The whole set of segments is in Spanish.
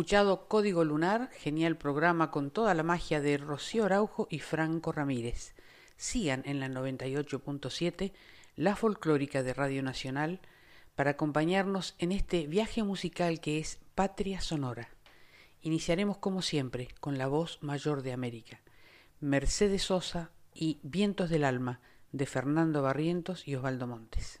Escuchado Código Lunar, genial programa con toda la magia de Rocío Araujo y Franco Ramírez. Sigan en la 98.7, la folclórica de Radio Nacional, para acompañarnos en este viaje musical que es Patria Sonora. Iniciaremos como siempre con la voz mayor de América, Mercedes Sosa y Vientos del Alma, de Fernando Barrientos y Osvaldo Montes.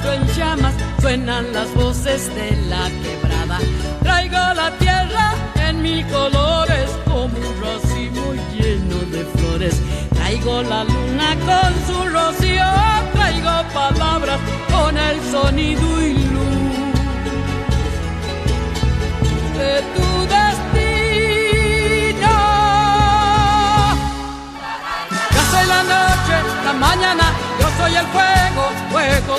envuelto en llamas, suenan las voces de la quebrada. Traigo la tierra en mis colores como un racimo lleno de flores. Traigo la luna con su rocío, traigo palabras con el sonido y luz de tu destino. Ya soy la noche, la mañana soy el fuego, fuego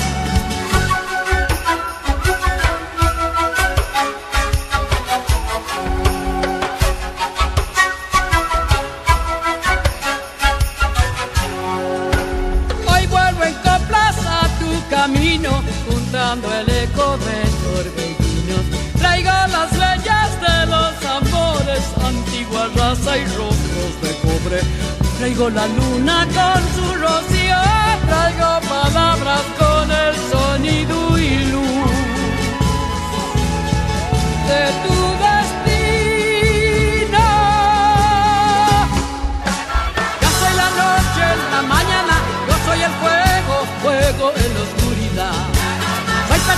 El eco de torbellinos. Traigo las leyes de los amores, antigua raza y rostros de cobre. Traigo la luna con su rocío, traigo palabras con el sonido y luz de tu destino. Ya soy la noche, la mañana, yo soy el fuego, fuego en oscuridad.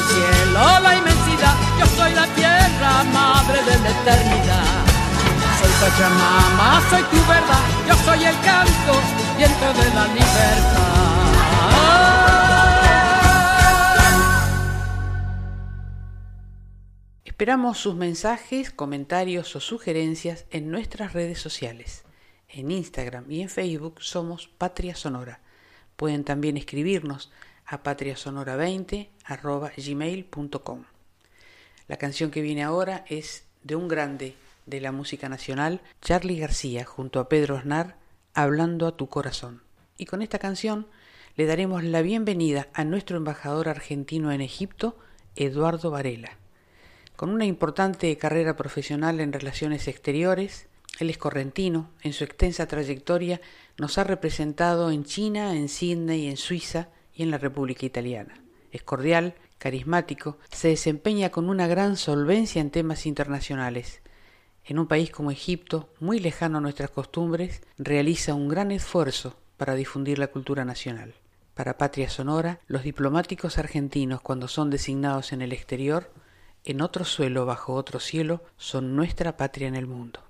El cielo, la inmensidad, yo soy la tierra, madre de la eternidad. Soy Pachamama, soy tu verdad, yo soy el canto, viento de la libertad. Esperamos sus mensajes, comentarios o sugerencias en nuestras redes sociales. En Instagram y en Facebook somos Patria Sonora. Pueden también escribirnos a patriasonora20 gmail.com. La canción que viene ahora es de un grande de la música nacional, Charlie García, junto a Pedro Aznar, Hablando a tu corazón. Y con esta canción le daremos la bienvenida a nuestro embajador argentino en Egipto, Eduardo Varela. Con una importante carrera profesional en relaciones exteriores, él es correntino, en su extensa trayectoria nos ha representado en China, en Sydney, en Suiza en la República Italiana. Es cordial, carismático, se desempeña con una gran solvencia en temas internacionales. En un país como Egipto, muy lejano a nuestras costumbres, realiza un gran esfuerzo para difundir la cultura nacional. Para Patria Sonora, los diplomáticos argentinos cuando son designados en el exterior, en otro suelo bajo otro cielo, son nuestra patria en el mundo.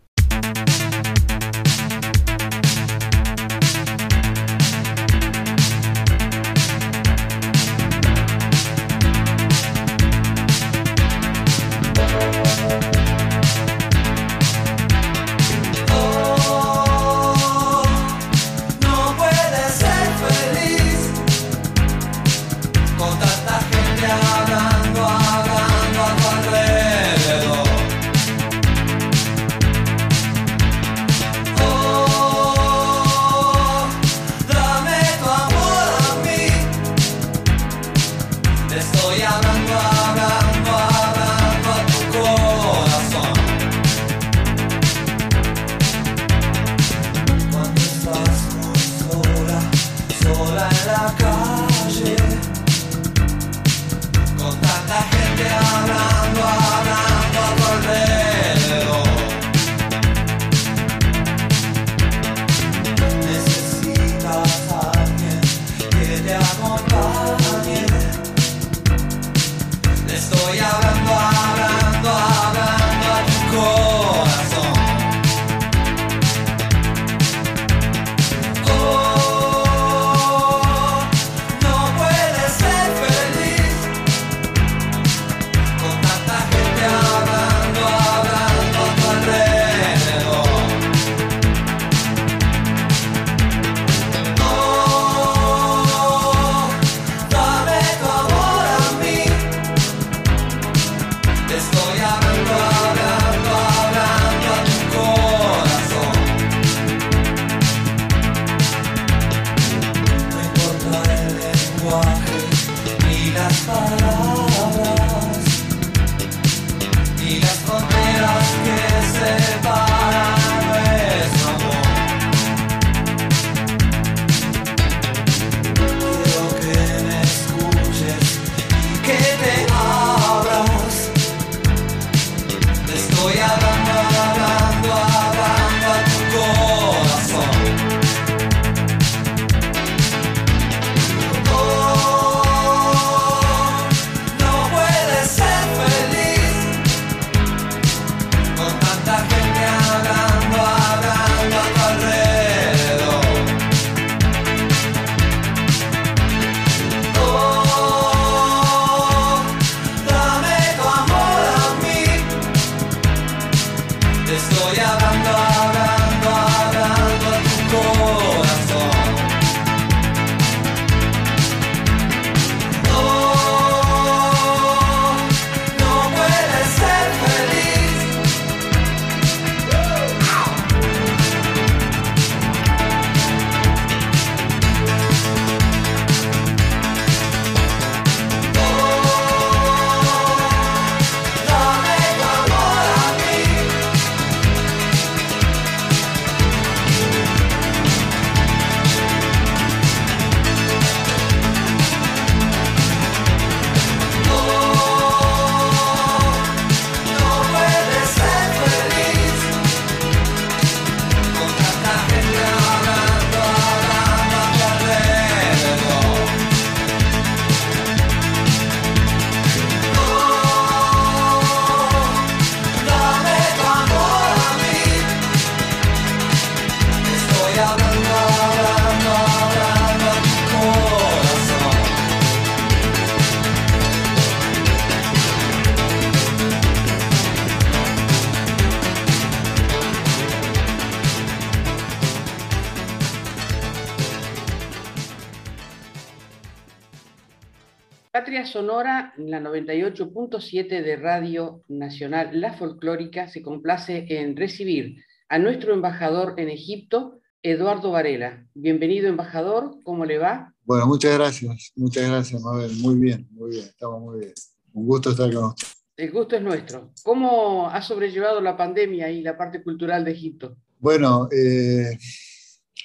Sonora, la 98.7 de Radio Nacional La Folclórica, se complace en recibir a nuestro embajador en Egipto, Eduardo Varela. Bienvenido, embajador, ¿cómo le va? Bueno, muchas gracias, muchas gracias, Mabel. Muy bien, muy bien, estamos muy bien. Un gusto estar con usted. El gusto es nuestro. ¿Cómo ha sobrellevado la pandemia y la parte cultural de Egipto? Bueno, eh,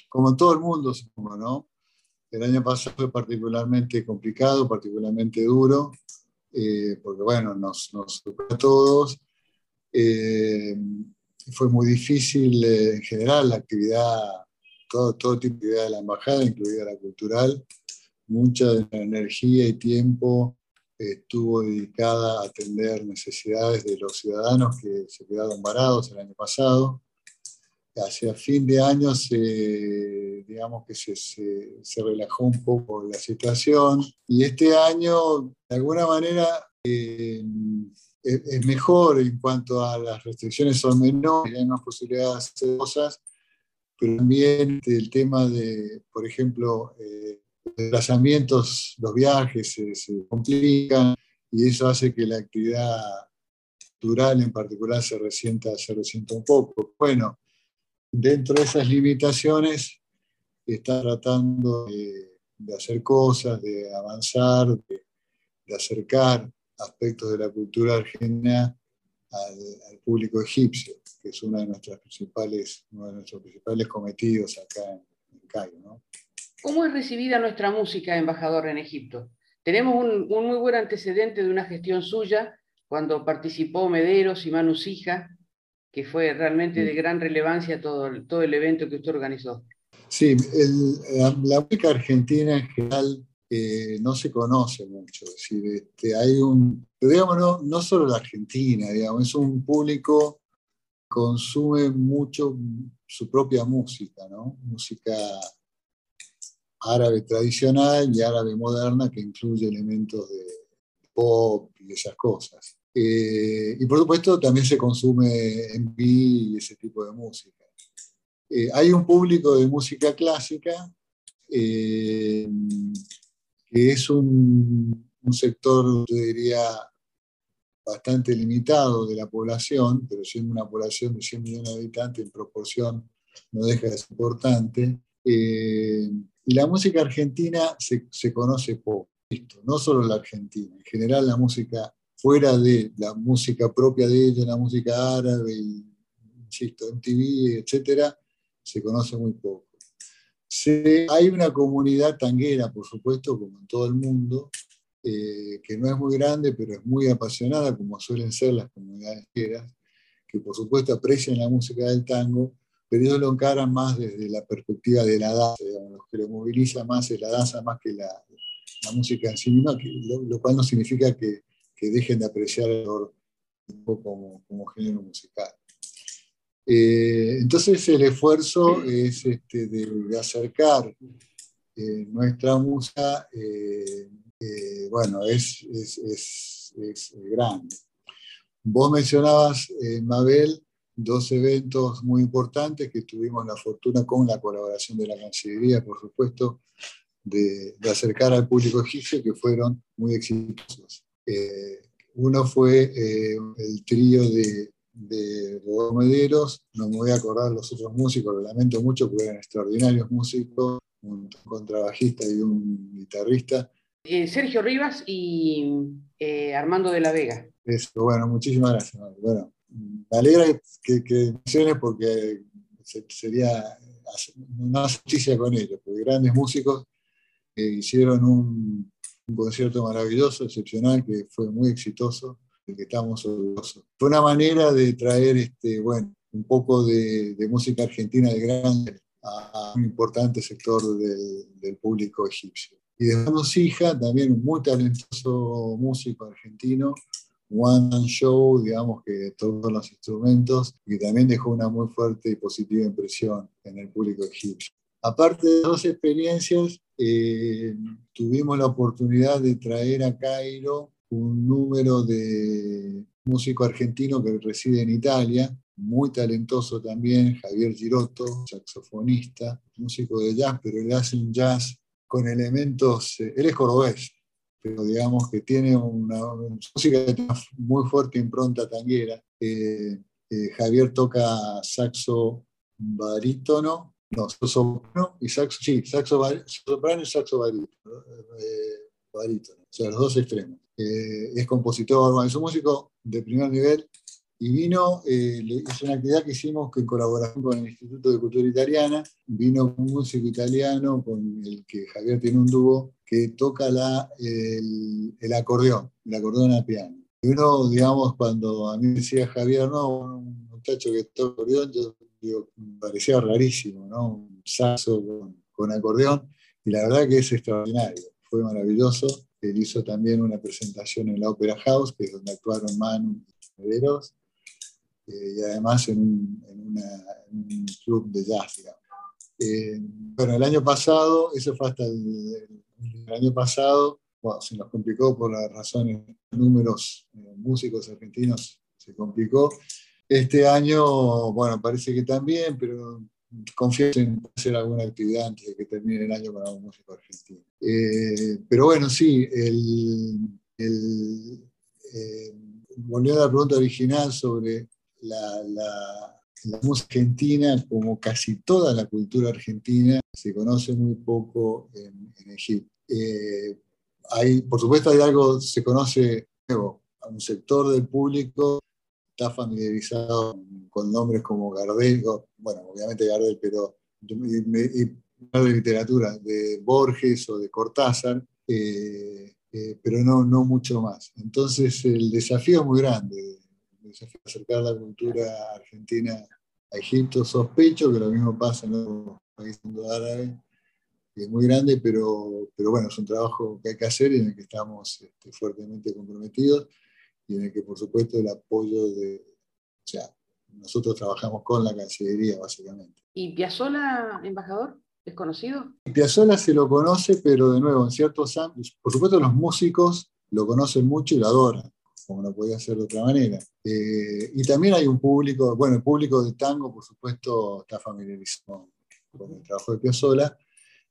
como todo el mundo, supongo, ¿no? El año pasado fue particularmente complicado, particularmente duro, eh, porque bueno, nos, nos a todos. Eh, fue muy difícil eh, en general la actividad, todo, todo tipo de actividad de la embajada, incluida la cultural. Mucha de la energía y tiempo estuvo dedicada a atender necesidades de los ciudadanos que se quedaron varados el año pasado hacia fin de año se, digamos que se, se, relajó un poco la situación y este año de alguna manera eh, es, mejor en cuanto a las restricciones son menores, hay más posibilidades de hacer cosas, pero también el tema de, por ejemplo, eh, desplazamientos, los viajes se, se complican y eso hace que la actividad cultural en particular se resienta, se resienta un poco. Bueno, dentro de esas limitaciones está tratando de, hacer cosas, de avanzar, de, acercar aspectos de la cultura argentina al, público egipcio, que es uno de, nuestras principales, uno de nuestros principales cometidos acá en, Cairo. ¿Cómo es recibida nuestra música, embajador, en Egipto? Tenemos un, muy buen antecedente de una gestión suya cuando participó Mederos y Manu Sija que fue realmente de gran relevancia todo, todo el evento que usted organizó. Sí, la, música argentina en general eh, no se conoce mucho. Es decir, este, hay un, digamos, no, no, solo la Argentina, digamos, es un público que consume mucho su propia música, ¿no? Música árabe tradicional y árabe moderna que incluye elementos de pop y esas cosas. Eh, y por supuesto también se consume en y ese tipo de música. Eh, hay un público de música clásica eh, que es un, un, sector, yo diría, bastante limitado de la población, pero siendo una población de 100 millones de habitantes en proporción no deja de ser importante. y la música argentina se, se conoce poco, no solo la argentina, en general la música fuera de la música propia de ella, la música árabe, insisto, MTV, etcétera, se conoce muy poco. hay una comunidad tanguera, por supuesto, como en todo el mundo, eh, que no es muy grande, pero es muy apasionada, como suelen ser las comunidades tangueras, que por supuesto aprecian la música del tango, pero ellos lo encaran más desde la perspectiva de la danza, lo que lo moviliza más es la danza más que la, música en sí misma, lo cual no significa que que dejen de apreciar el como, como género musical. Eh, entonces el esfuerzo es este, de, acercar eh, nuestra música, eh, bueno, es, es, es, es, grande. Vos mencionabas, Mabel, dos eventos muy importantes que tuvimos la fortuna con la colaboración de la Cancillería, por supuesto, de, acercar al público egipcio que fueron muy exitosos. Eh, uno fue eh, el trío de, de Mederos, no me voy a acordar los otros músicos, lo lamento mucho porque eran extraordinarios músicos, un contrabajista y un guitarrista. Eh, Sergio Rivas y Armando de la Vega. Eso, bueno, muchísimas gracias. Bueno, me alegra que, que menciones porque sería una justicia con ellos, porque grandes músicos hicieron un, concierto maravilloso, excepcional, que fue muy exitoso, del que estamos orgullosos. Fue una manera de traer este, bueno, un poco de, música argentina de grande a un importante sector del, público egipcio. Y dejamos hija, también un muy talentoso músico argentino, one show, digamos, que todos los instrumentos, y también dejó una muy fuerte y positiva impresión en el público egipcio. Aparte de dos experiencias, eh, tuvimos la oportunidad de traer a Cairo un número de músico argentino que reside en Italia, muy talentoso también, Javier Girotto, saxofonista, músico de jazz, pero él hace un jazz con elementos, eh, él es cordobés, pero digamos que tiene una, música muy fuerte impronta tanguera. Eh, Javier toca saxo barítono no, soprano y saxo, sí, saxo, soprano y saxo barítono, eh, o sea, los dos extremos. Eh, es compositor, es un músico de primer nivel y vino, eh, es una actividad que hicimos en colaboración con el Instituto de Cultura Italiana, vino un músico italiano con el que Javier tiene un dúo que toca la, el, el acordeón, el acordeón a piano. Y uno, digamos, cuando a mí decía Javier, no, un muchacho que toca acordeón, yo me parecía rarísimo, ¿no? Un saxo con, acordeón, y la verdad que es extraordinario, fue maravilloso. Él hizo también una presentación en la Opera House, que es donde actuaron Manu y Mederos, eh, y además en un, club de jazz, eh, bueno, el año pasado, eso fue hasta el, año pasado, se nos complicó por las razones, números eh, músicos argentinos se complicó, este año, bueno, parece que también, pero confío en hacer alguna actividad antes de que termine el año con algún músico argentino. Eh, pero bueno, sí, el, eh, volviendo a la pregunta original sobre la, música argentina, como casi toda la cultura argentina, se conoce muy poco en, Egipto. Eh, hay, por supuesto, hay algo, se conoce nuevo, a un sector del público está familiarizado con nombres como Gardel, bueno, obviamente Gardel, pero y, de literatura, de Borges o de Cortázar, eh, eh, pero no, no mucho más. Entonces el desafío es muy grande, el desafío de acercar la cultura argentina a Egipto. Sospecho que lo mismo pasa en los países árabes, es muy grande, pero, pero bueno, es un trabajo que hay que hacer y en el que estamos este, fuertemente comprometidos y en el que por supuesto el apoyo de, o sea, nosotros trabajamos con la Cancillería básicamente. ¿Y Piazzola, embajador? ¿Es conocido? Piazzola se lo conoce, pero de nuevo, en ciertos ámbitos, por supuesto los músicos lo conocen mucho y lo adoran, como no podía ser de otra manera. Eh, y también hay un público, bueno, el público de tango, por supuesto, está familiarizado con el trabajo de Piazzola,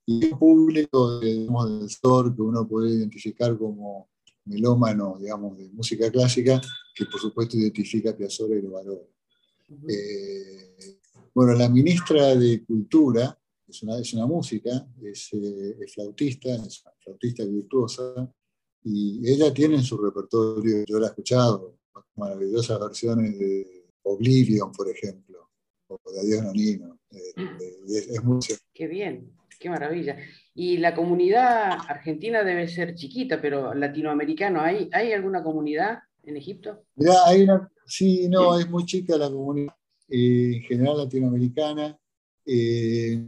y un público digamos, del sector que uno puede identificar como melómano, digamos, de música clásica, que por supuesto identifica a Piazzolla y lo valora. Eh, bueno, la ministra de Cultura es una, es una música, es, eh, flautista, es una flautista virtuosa, y ella tiene en su repertorio, yo la he escuchado, maravillosas versiones de Oblivion, por ejemplo, o de Adiós Nonino. Eh, es, es Qué bien. Qué maravilla. Y la comunidad argentina debe ser chiquita, pero latinoamericano, ¿hay, ¿hay alguna comunidad en Egipto? hay una, sí, no, es muy chica la comunidad eh, en general latinoamericana eh,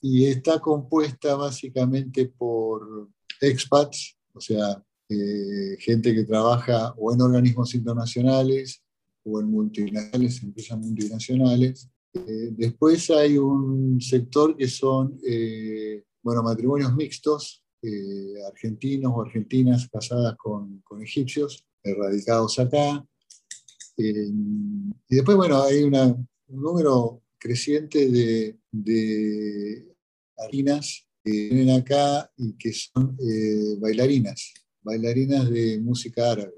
y está compuesta básicamente por expats, o sea, eh, gente que trabaja o en organismos internacionales o en multinacionales, empresas multinacionales, eh, después hay un sector que son, eh, bueno, matrimonios mixtos, eh, argentinos o argentinas casadas con, egipcios, erradicados acá. Y después, bueno, hay un número creciente de, de arinas que vienen acá y que son eh, bailarinas, bailarinas de música árabe.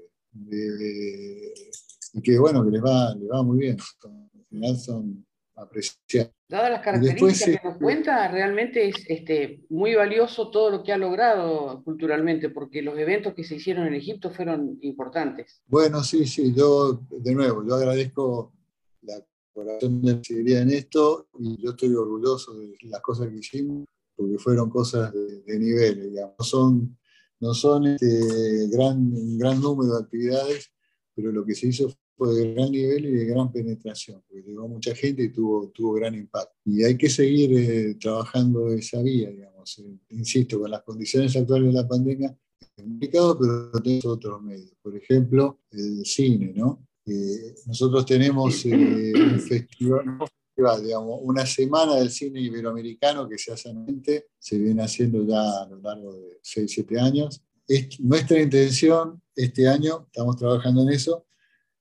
y que bueno, que les va, les va muy bien. Al final son apreciadas. Dadas las características que nos este, cuenta, realmente es este, muy valioso todo lo que ha logrado culturalmente, porque los eventos que se hicieron en Egipto fueron importantes. Bueno, sí, sí, yo, de nuevo, yo agradezco la colaboración de la en esto y yo estoy orgulloso de las cosas que hicimos, porque fueron cosas de, nivel, digamos. No son, no son este gran, un gran número de actividades, pero lo que se hizo de gran nivel y de gran penetración, porque llegó mucha gente y tuvo, tuvo gran impacto. Y hay que seguir eh, trabajando esa vía, digamos. Eh, insisto, con las condiciones actuales de la pandemia es complicado, pero tenemos otros medios. Por ejemplo, el cine, ¿no? Eh, nosotros tenemos un festival, digamos, una semana del cine iberoamericano que se hace anualmente, se viene haciendo ya a lo largo de 6, 7 años. Es nuestra intención este año, estamos trabajando en eso,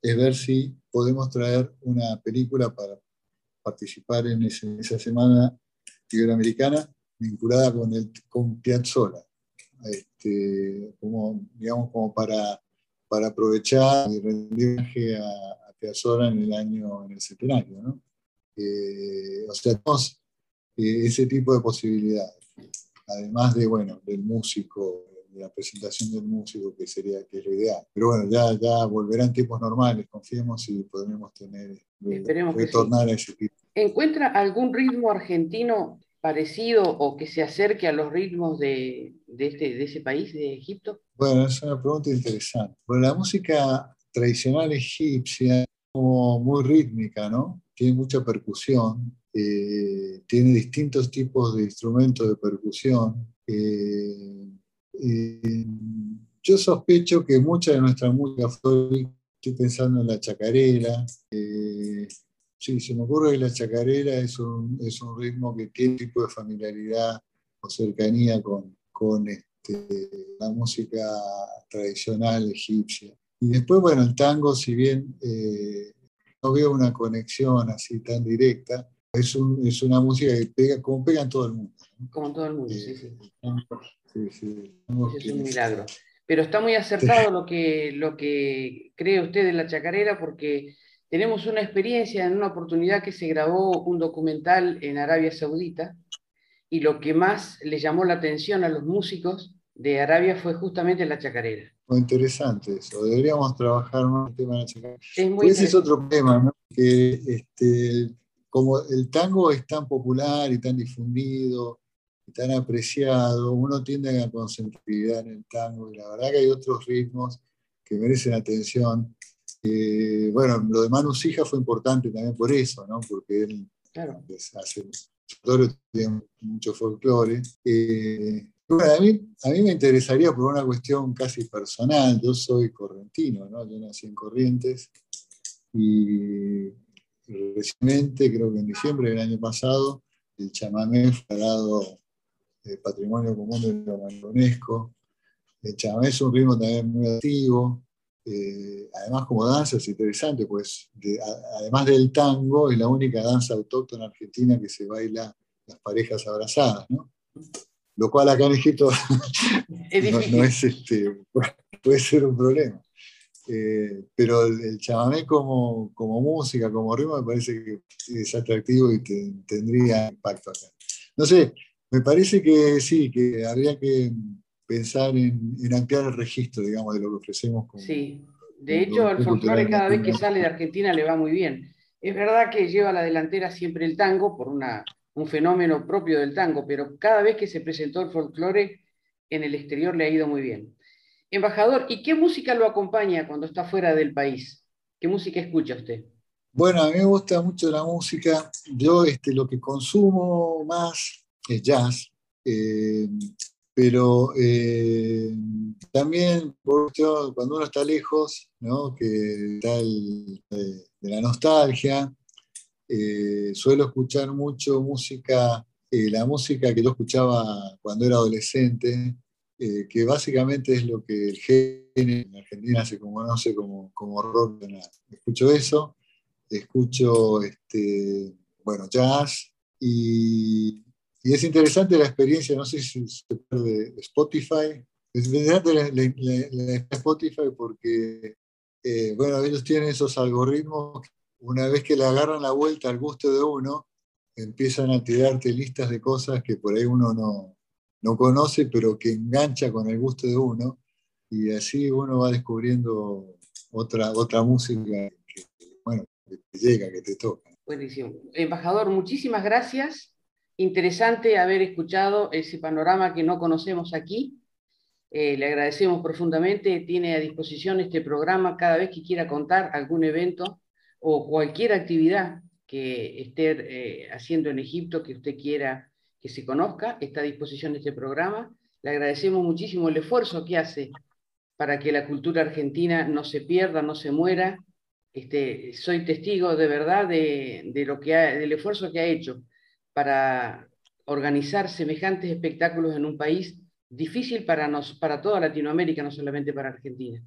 es ver si podemos traer una película para participar en, esa semana iberoamericana vinculada con, el, con Piazzolla, este, como, digamos, como para, para aprovechar y rendir a, a en el año, en el centenario. ¿no? Eh, o sea, tenemos eh, ese tipo de posibilidades, además de, bueno, del músico la presentación del músico, que sería que es lo ideal. Pero bueno, ya, ya volverán tiempos normales, confiemos y podremos tener, eh, retornar a ese tipo. ¿Encuentra algún ritmo argentino parecido o que se acerque a los ritmos de, de, este, de ese país, de Egipto? Bueno, es una pregunta interesante. Bueno, la música tradicional egipcia como muy rítmica, ¿no? Tiene mucha percusión, eh, tiene distintos tipos de instrumentos de percusión. Eh, eh, yo sospecho que mucha de nuestra música estoy pensando en la chacarera, eh, sí, se me ocurre que la chacarera es un, es un ritmo que tiene un tipo de familiaridad o cercanía con, con este, la música tradicional egipcia. Y después, bueno, el tango, si bien eh, no veo una conexión así tan directa, es, un, es una música que pega como pega en todo el mundo. Como en todo el mundo, sí, sí. Es un milagro. Pero está muy acertado lo que, lo que cree usted de la chacarera porque tenemos una experiencia en una oportunidad que se grabó un documental en Arabia Saudita y lo que más le llamó la atención a los músicos de Arabia fue justamente la chacarera. Muy interesante eso, deberíamos trabajar más el tema de la chacarera. ese es otro tema, ¿no? que este, como el tango es tan popular y tan difundido, tan apreciado, uno tiende a concentrarse en el tango y la verdad que hay otros ritmos que merecen atención. bueno, lo de Manu Sija fue importante también por eso, ¿no? porque él claro. hace tiene mucho folclore. Eh, bueno, a mí, a mí me interesaría por una cuestión casi personal, yo soy correntino, ¿no? yo nací en Corrientes y recientemente, creo que en diciembre del año pasado, el chamamé fue dado Patrimonio Común de la UNESCO. El chamamé es un ritmo también muy activo. Eh, además, como danza es interesante, pues además del tango, es la única danza autóctona argentina que se baila las parejas abrazadas, ¿no? Lo cual acá en Egipto no, es este, puede ser un problema. Eh, pero el, chamamé como, como, música, como ritmo, me parece que es atractivo y tendría impacto acá. No sé, me parece que sí, que habría que pensar en, ampliar el registro, digamos, de lo que ofrecemos. sí, de hecho, el folclore cada vez que sale de Argentina le va muy bien. Es verdad que lleva a la delantera siempre el tango por una, un fenómeno propio del tango, pero cada vez que se presentó el folclore en el exterior le ha ido muy bien. Embajador, ¿y qué música lo acompaña cuando está fuera del país? ¿Qué música escucha usted? Bueno, a mí me gusta mucho la música. Yo este, lo que consumo más es jazz, eh, pero eh, también cuando uno está lejos, ¿no? que está de, la nostalgia, eh, suelo escuchar mucho música, la música que yo escuchaba cuando era adolescente, eh, que básicamente es lo que el género en Argentina se conoce como, como rock Escucho eso, escucho este, bueno, jazz y, y, es interesante la experiencia, no sé si se puede Spotify, es interesante la, Spotify porque, eh, bueno, ellos tienen esos algoritmos, una vez que le agarran la vuelta al gusto de uno, empiezan a tirarte listas de cosas que por ahí uno no, no conoce, pero que engancha con el gusto de uno, y así uno va descubriendo otra, otra música que, bueno, que te llega, que te toca. Buenísimo. Embajador, muchísimas gracias. Interesante haber escuchado ese panorama que no conocemos aquí. Eh, le agradecemos profundamente. Tiene a disposición este programa cada vez que quiera contar algún evento o cualquier actividad que esté eh, haciendo en Egipto que usted quiera que se conozca, está a disposición este programa. Le agradecemos muchísimo el esfuerzo que hace para que la cultura argentina no se pierda, no se muera. Este, soy testigo de verdad de, lo que del esfuerzo que ha hecho para organizar semejantes espectáculos en un país difícil para, nos, para toda Latinoamérica, no solamente para Argentina.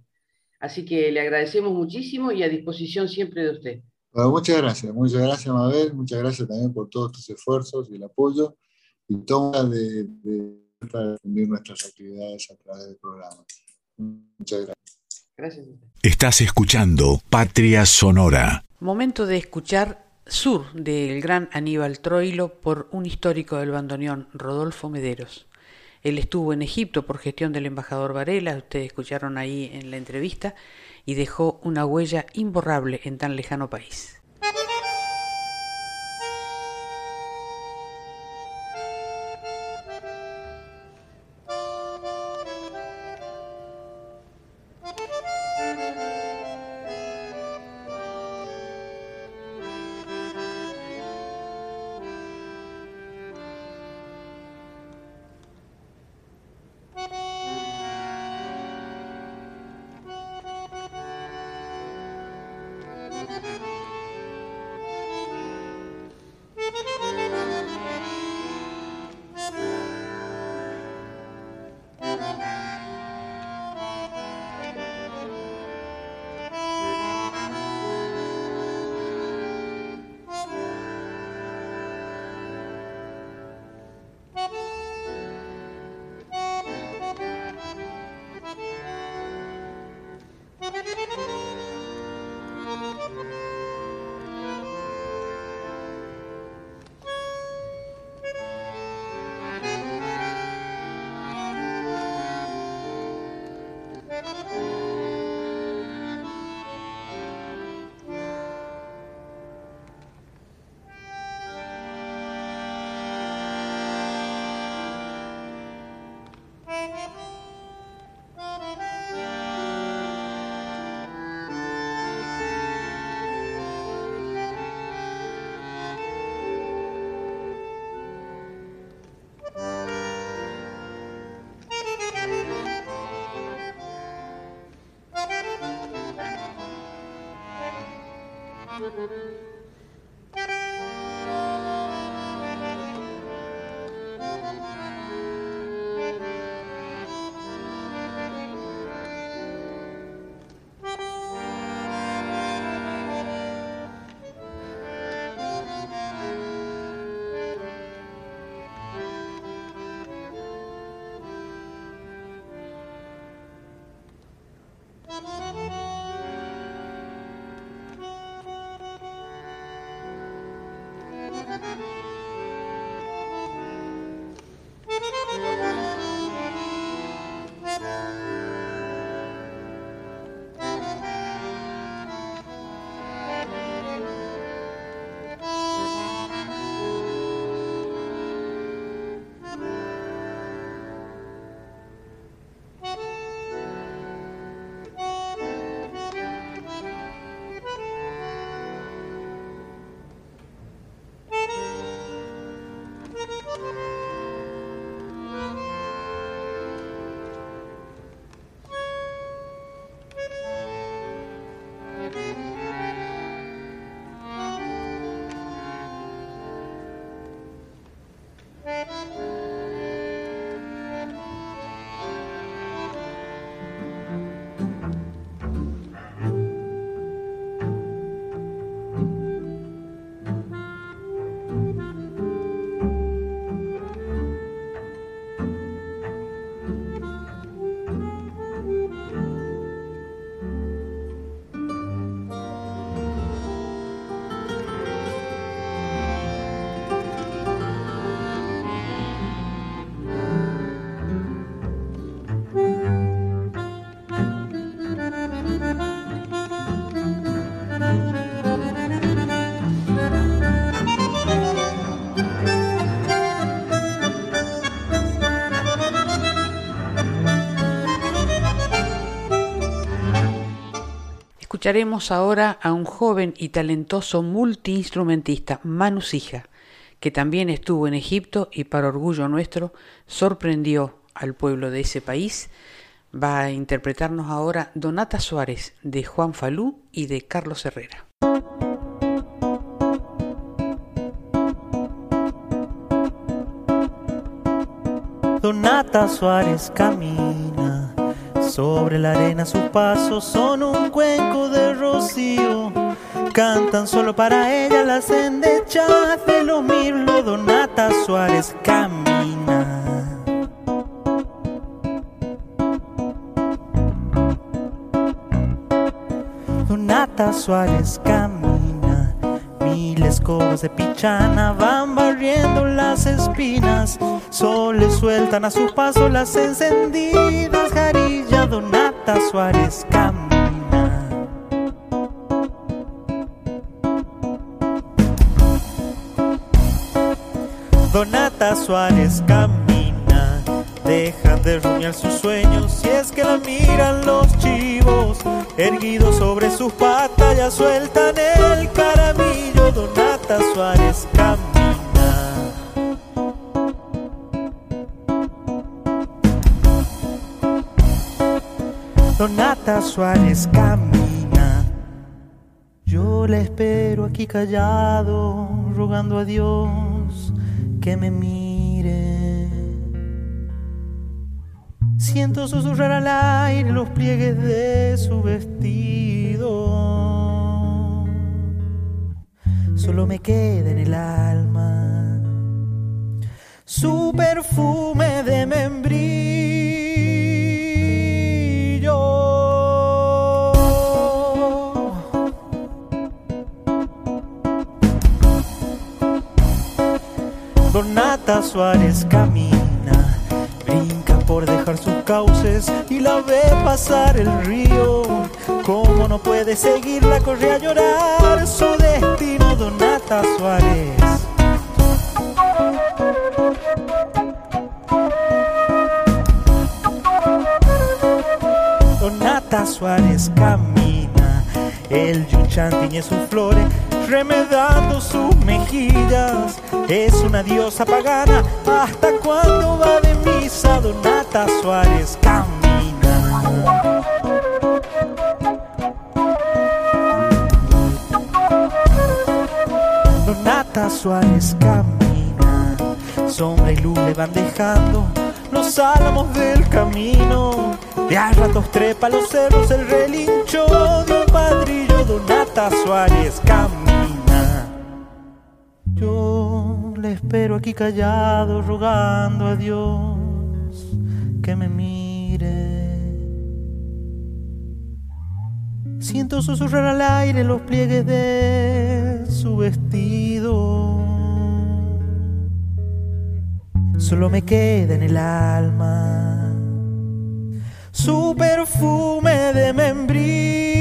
Así que le agradecemos muchísimo y a disposición siempre de usted. muchas gracias, muchas gracias Mabel, muchas gracias también por todos tus esfuerzos y el apoyo y toma de, difundir nuestras actividades a través del programa. Muchas gracias. Gracias. Estás escuchando Patria Sonora. Momento de escuchar Sur del gran Aníbal Troilo por un histórico del bandoneón, Rodolfo Mederos. Él estuvo en Egipto por gestión del embajador Varela, ustedes escucharon ahí en la entrevista, y dejó una huella imborrable en tan lejano país. Escucharemos ahora a un joven y talentoso multiinstrumentista, Manu Sija, que también estuvo en Egipto y para orgullo nuestro sorprendió al pueblo de ese país. Va a interpretarnos ahora Donata Suárez de Juan Falú y de Carlos Herrera. Donata Suárez camina sobre la arena, sus pasos son un cuenco de rocío. Cantan solo para ella las endechas de lo mirlo. Donata Suárez camina. Donata Suárez camina. Mil escobas de pichana van barriendo las espinas. Sol le sueltan a su paso las encendidas. Jarilla Donata Suárez camina. Donata Suárez camina, deja de rumiar sus sueños si es que la miran los chivos, erguidos sobre sus patas ya sueltan el caramillo. Donata Suárez camina. Donata Suárez camina. Yo la espero aquí callado, rogando a Dios que me mire. Siento susurrar al aire los pliegues de su vestido. Solo me queda en el alma su perfume de membrillo. Donata Suárez camina, brinca por dejar sus cauces y la ve pasar el río. Como no puede seguirla, corre a llorar su destino, Donata Suárez. Donata Suárez camina, el yuchan tiñe sus flores remedando sus mejillas. Es una diosa pagana, hasta cuando va de misa, Donata Suárez camina. Donata Suárez camina, sombra y luz le van dejando los álamos del camino. De a ratos trepa los cerros el relincho de un padrillo, Donata Suárez camina. Yo le espero aquí callado, rogando a Dios que me mire. Siento susurrar al aire los pliegues de su vestido. Solo me queda en el alma su perfume de membrillo.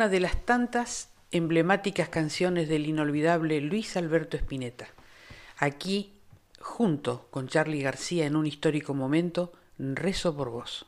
una de las tantas emblemáticas canciones del inolvidable Luis Alberto Spinetta. Aquí, junto con Charly García en un histórico momento, rezo por vos.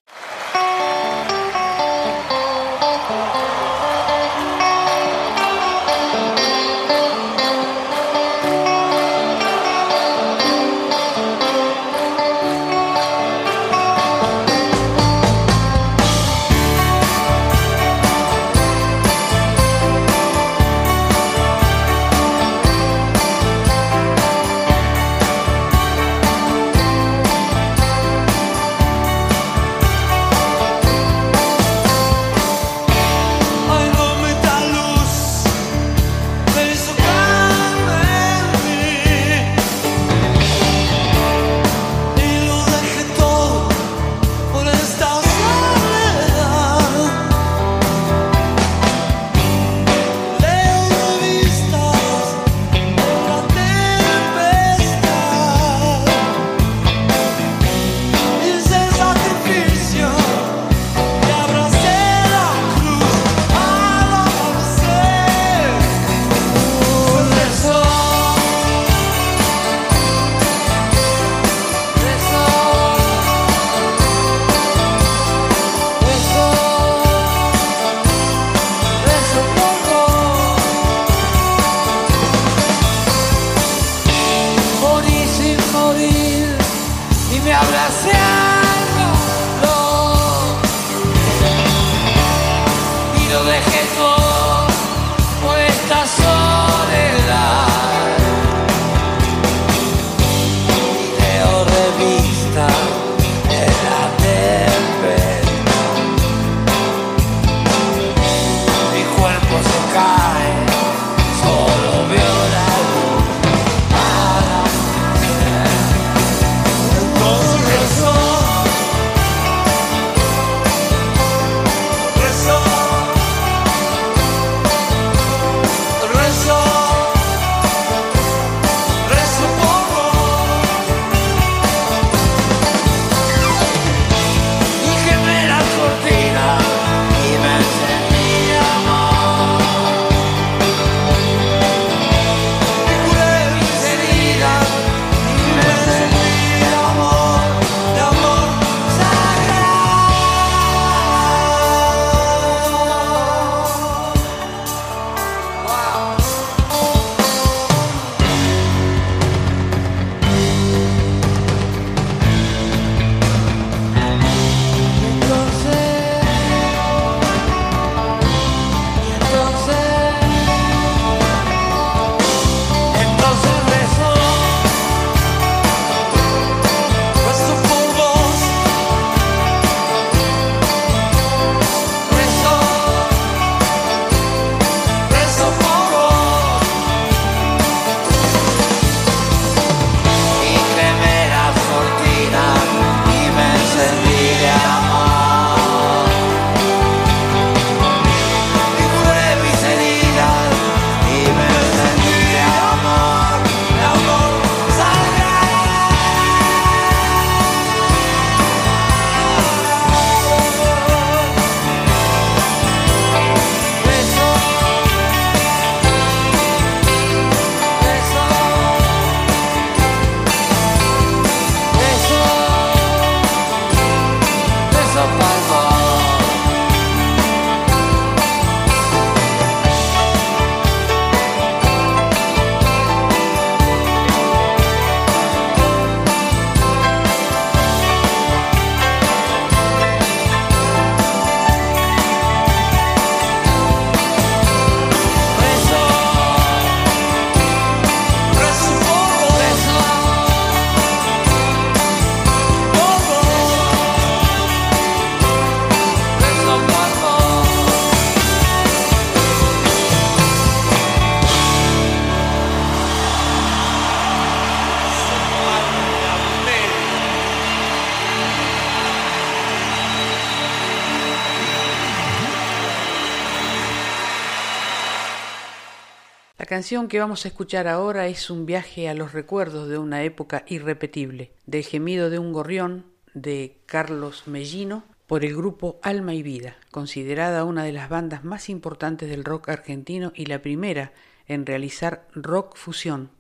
Canción que vamos a escuchar ahora es un viaje a los recuerdos de una época irrepetible, del gemido de un gorrión de Carlos Mellino por el grupo Alma y Vida, considerada una de las bandas más importantes del rock argentino y la primera en realizar rock fusión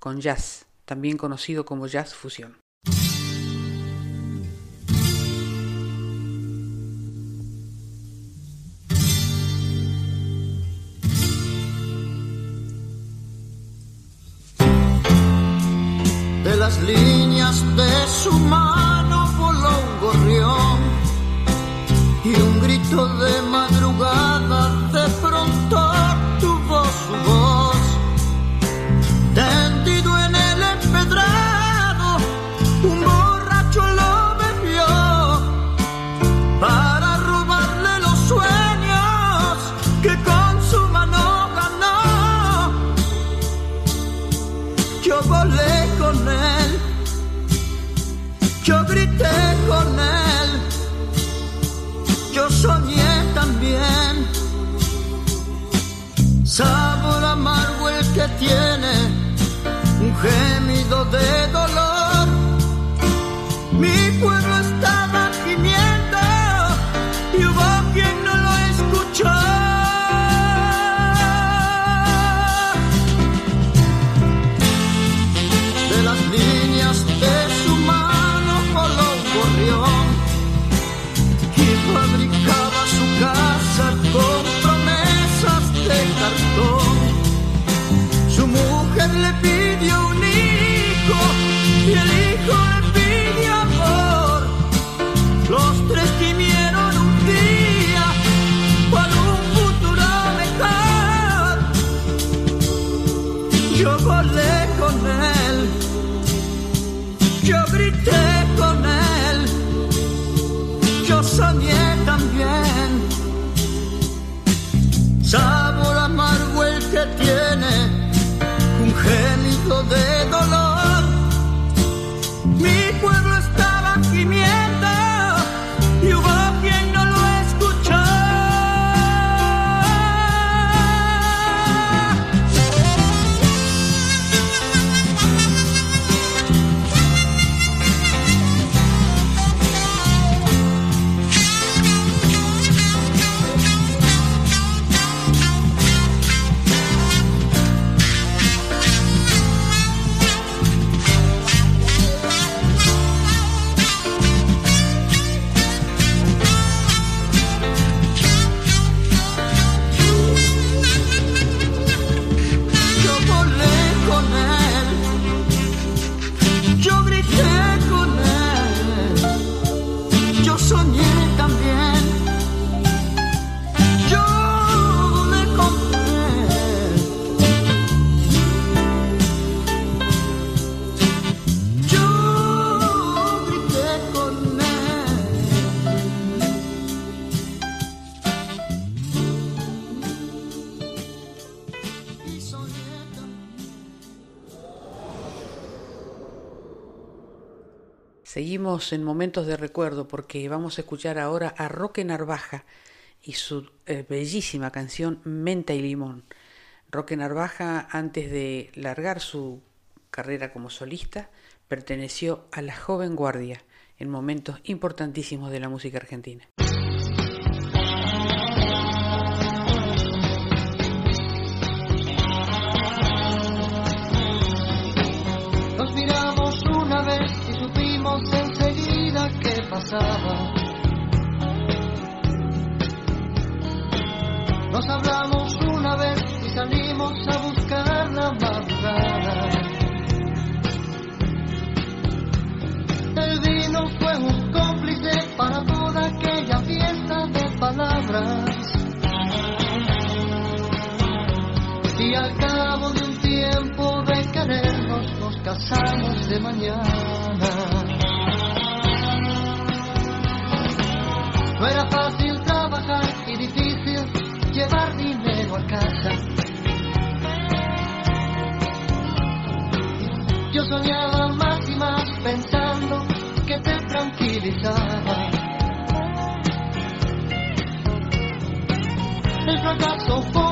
con jazz, también conocido como jazz fusión. Las líneas de su mano voló un gorrión y un grito de madrugada En momentos de recuerdo porque vamos a escuchar ahora a Roque Narvaja y su eh, bellísima canción Menta y Limón. Roque Narvaja, antes de largar su carrera como solista, perteneció a la Joven Guardia en momentos importantísimos de la música argentina. Nos hablamos una vez y salimos a buscar la madrugada. El vino fue un cómplice para toda aquella fiesta de palabras. Y al cabo de un tiempo de querernos nos casamos de mañana. Tranquilizaba. El fracaso fue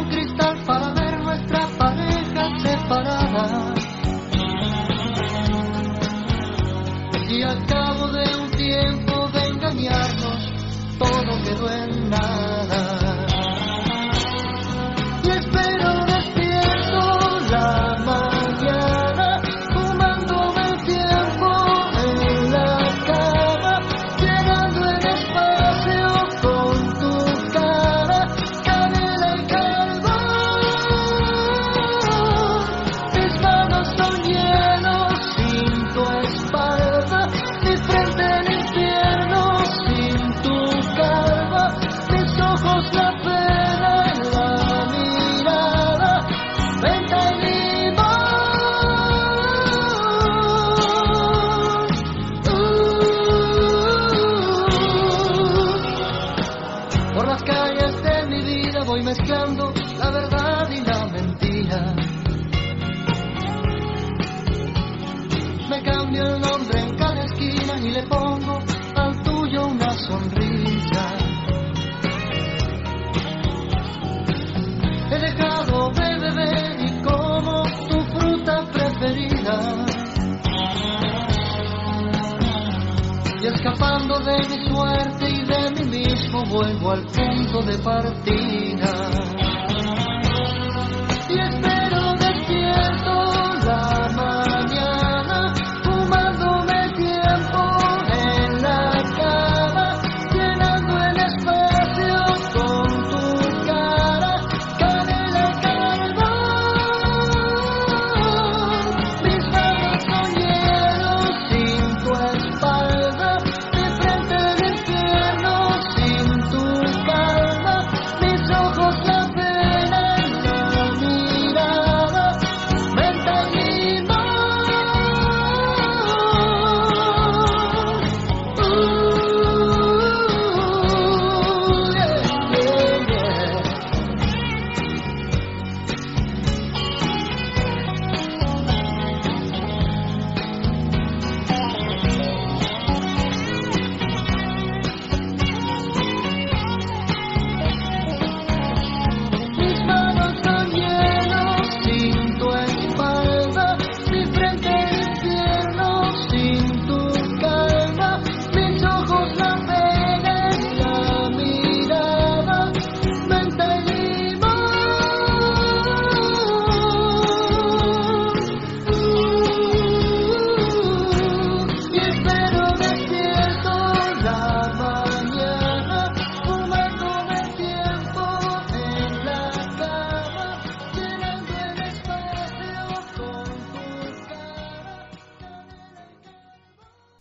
vuelvo al punto de partida.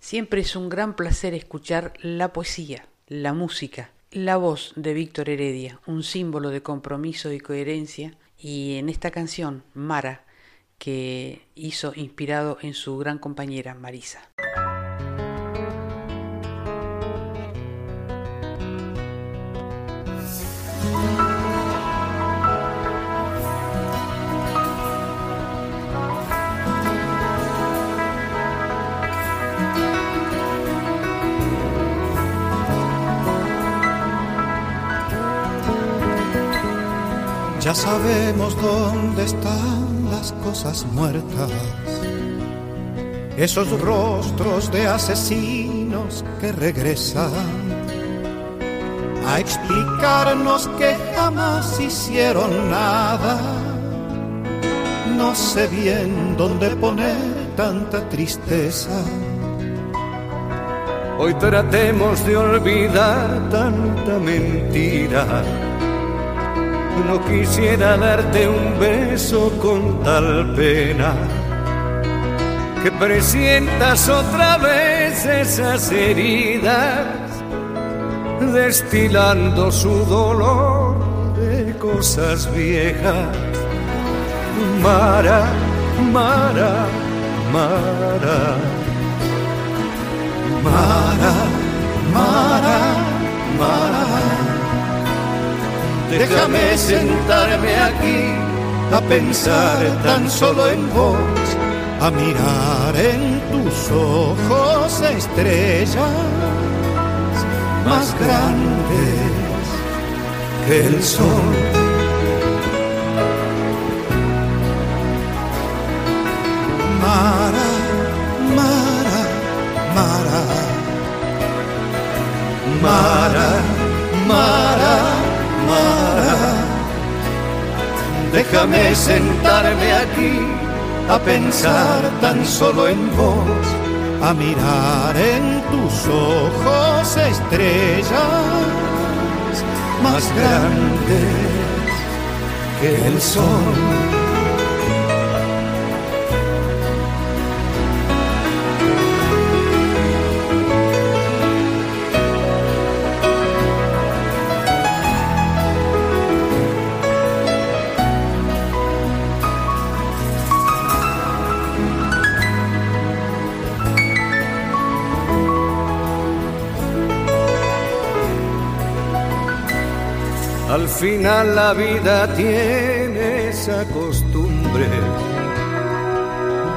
Siempre es un gran placer escuchar la poesía, la música, la voz de Víctor Heredia, un símbolo de compromiso y coherencia, y en esta canción, Mara, que hizo inspirado en su gran compañera Marisa. Sabemos dónde están las cosas muertas, esos rostros de asesinos que regresan a explicarnos que jamás hicieron nada. No sé bien dónde poner tanta tristeza. Hoy tratemos de olvidar tanta mentira. No quisiera darte un beso con tal pena que presientas otra vez esas heridas, destilando su dolor de cosas viejas. Mara, Mara, Mara. Mara, Mara, Mara. Déjame sentarme aquí a pensar tan solo en vos, a mirar en tus ojos estrellas más grandes que el sol. Mara, Mara, Mara, Mara, Mara. Déjame sentarme aquí a pensar tan solo en vos, a mirar en tus ojos estrellas más grandes que el sol final la vida tiene esa costumbre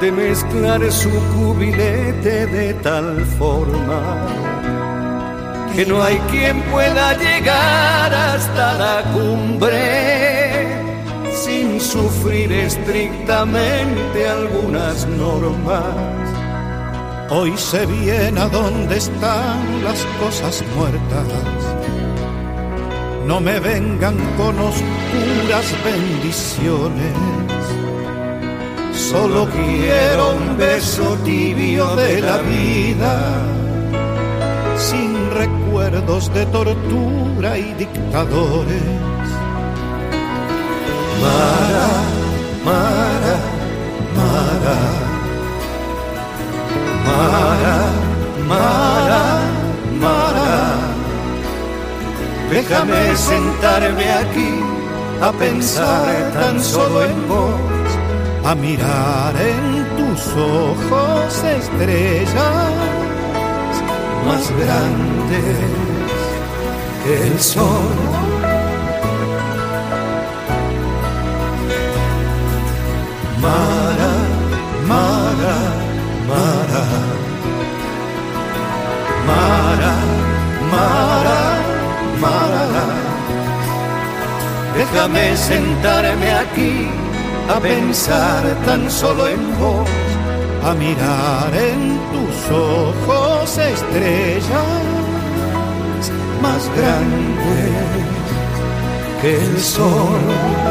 de mezclar su cubilete de tal forma que no hay quien pueda llegar hasta la cumbre sin sufrir estrictamente algunas normas. Hoy sé bien a dónde están las cosas muertas no me vengan con oscuras bendiciones. Solo quiero un beso tibio de la vida, sin recuerdos de tortura y dictadores. Mara, Mara, Mara, Mara, Mara, Mara. Déjame sentarme aquí a pensar tan solo en vos, a mirar en tus ojos estrellas más grandes que el sol. Mara, Mara, Mara, Mara, Mara. Déjame sentarme aquí a pensar tan solo en vos, a mirar en tus ojos estrellas más grandes que el sol.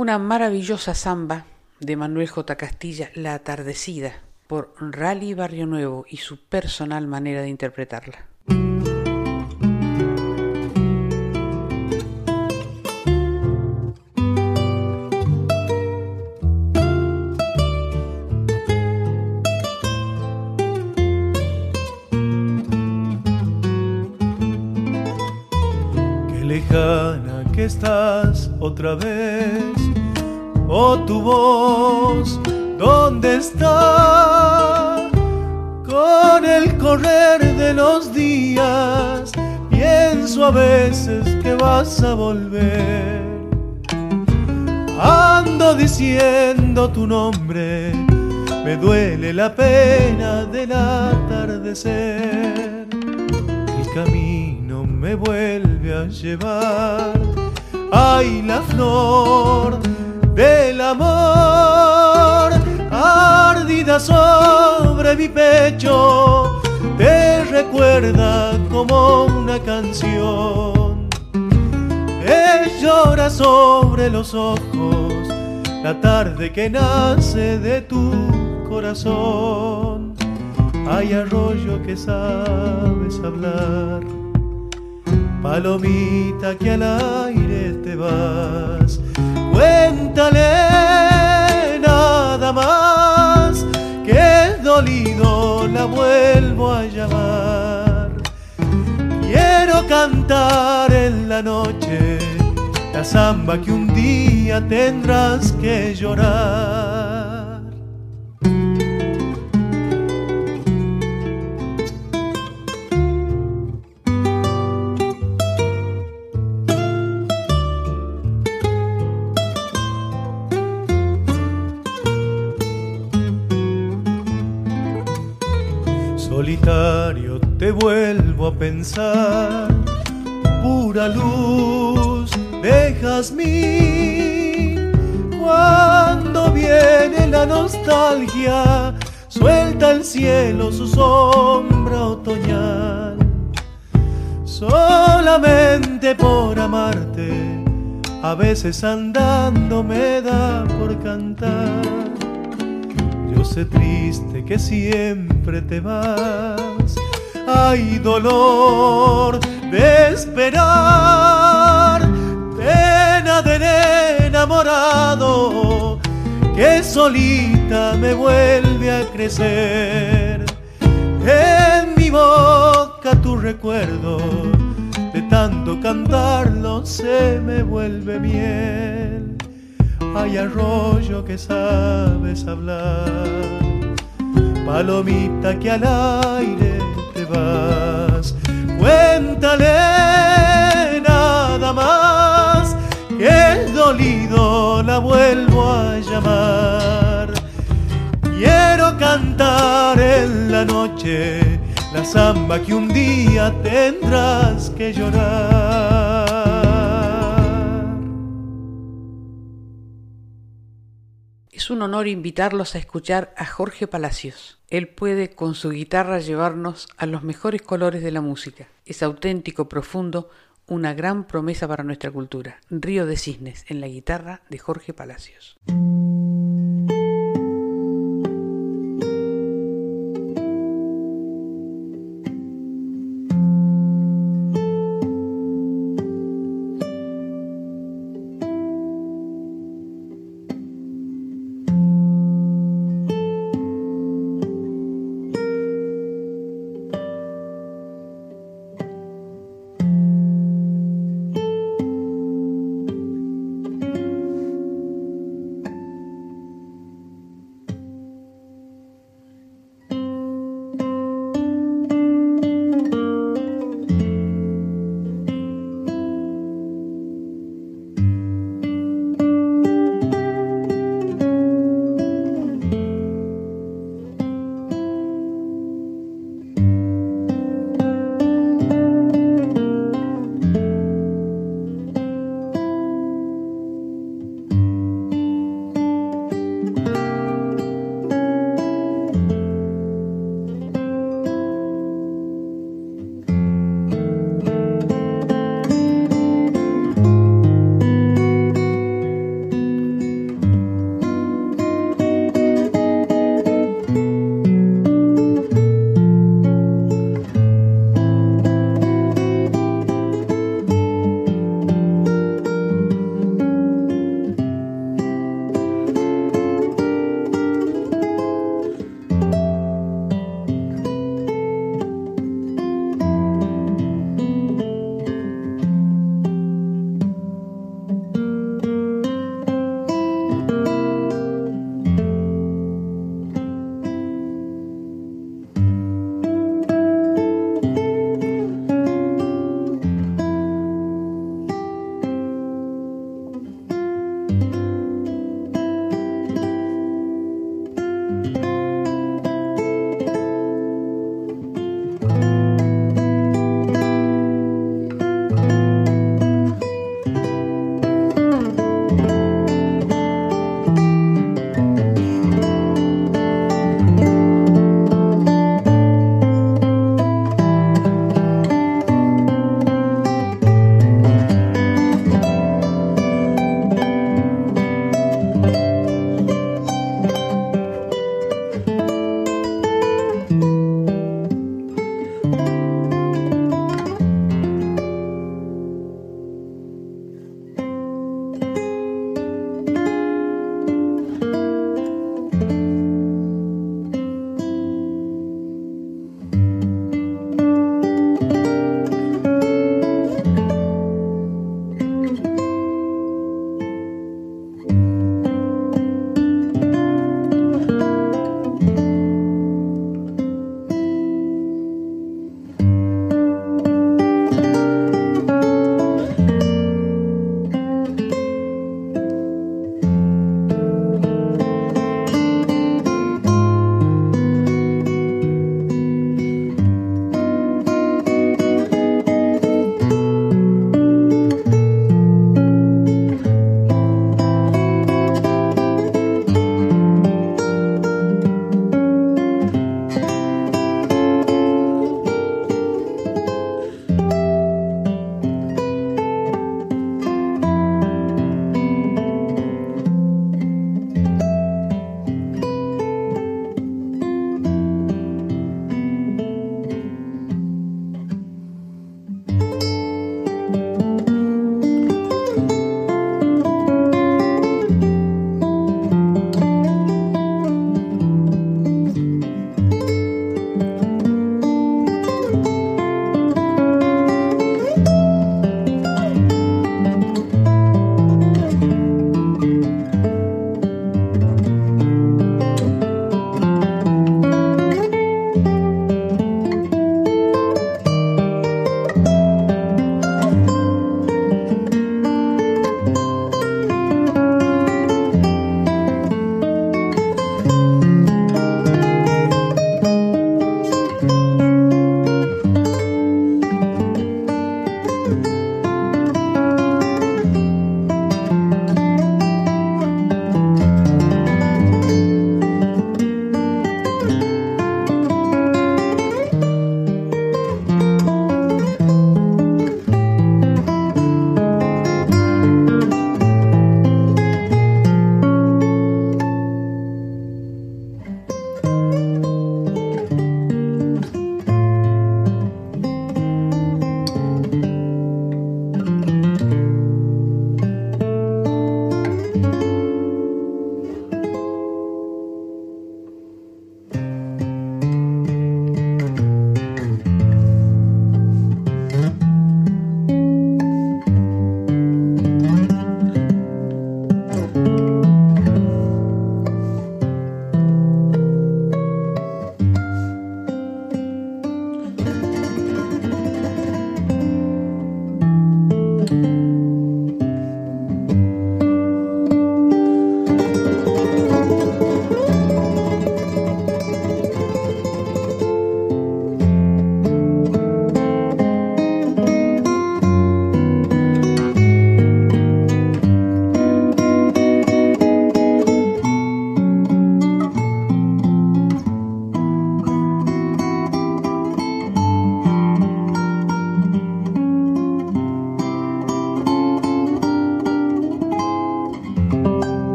Una maravillosa samba de Manuel J. Castilla, La Atardecida, por Rally Barrio Nuevo y su personal manera de interpretarla. Qué lejana que estás otra vez oh tu voz, ¿dónde está? Con el correr de los días, pienso a veces que vas a volver. Ando diciendo tu nombre, me duele la pena del atardecer. El camino me vuelve a llevar, ay la flor del amor, ardida sobre mi pecho, te recuerda como una canción. Te llora sobre los ojos la tarde que nace de tu corazón. Hay arroyo que sabes hablar, palomita que al aire te vas Cuéntale nada más que dolido la vuelvo a llamar. Quiero cantar en la noche la samba que un día tendrás que llorar. solitario te vuelvo a pensar, pura luz dejas jazmín. Cuando viene la nostalgia, suelta el cielo su sombra otoñal. Solamente por amarte, a veces andando me da por cantar Triste que siempre te vas hay dolor de esperar, pena del enamorado que solita me vuelve a crecer. En mi boca tu recuerdo, de tanto cantarlo se me vuelve miel. Hay arroyo que sabes hablar, palomita que al aire Cuéntale nada más que el dolido la vuelvo a llamar. Quiero cantar en la noche la samba que un día tendrás que llorar. Un honor invitarlos a escuchar a Jorge Palacios. Él puede con su guitarra llevarnos a los mejores colores de la música. Es auténtico, profundo, una gran promesa para nuestra cultura. Río de Cisnes en la guitarra de Jorge Palacios.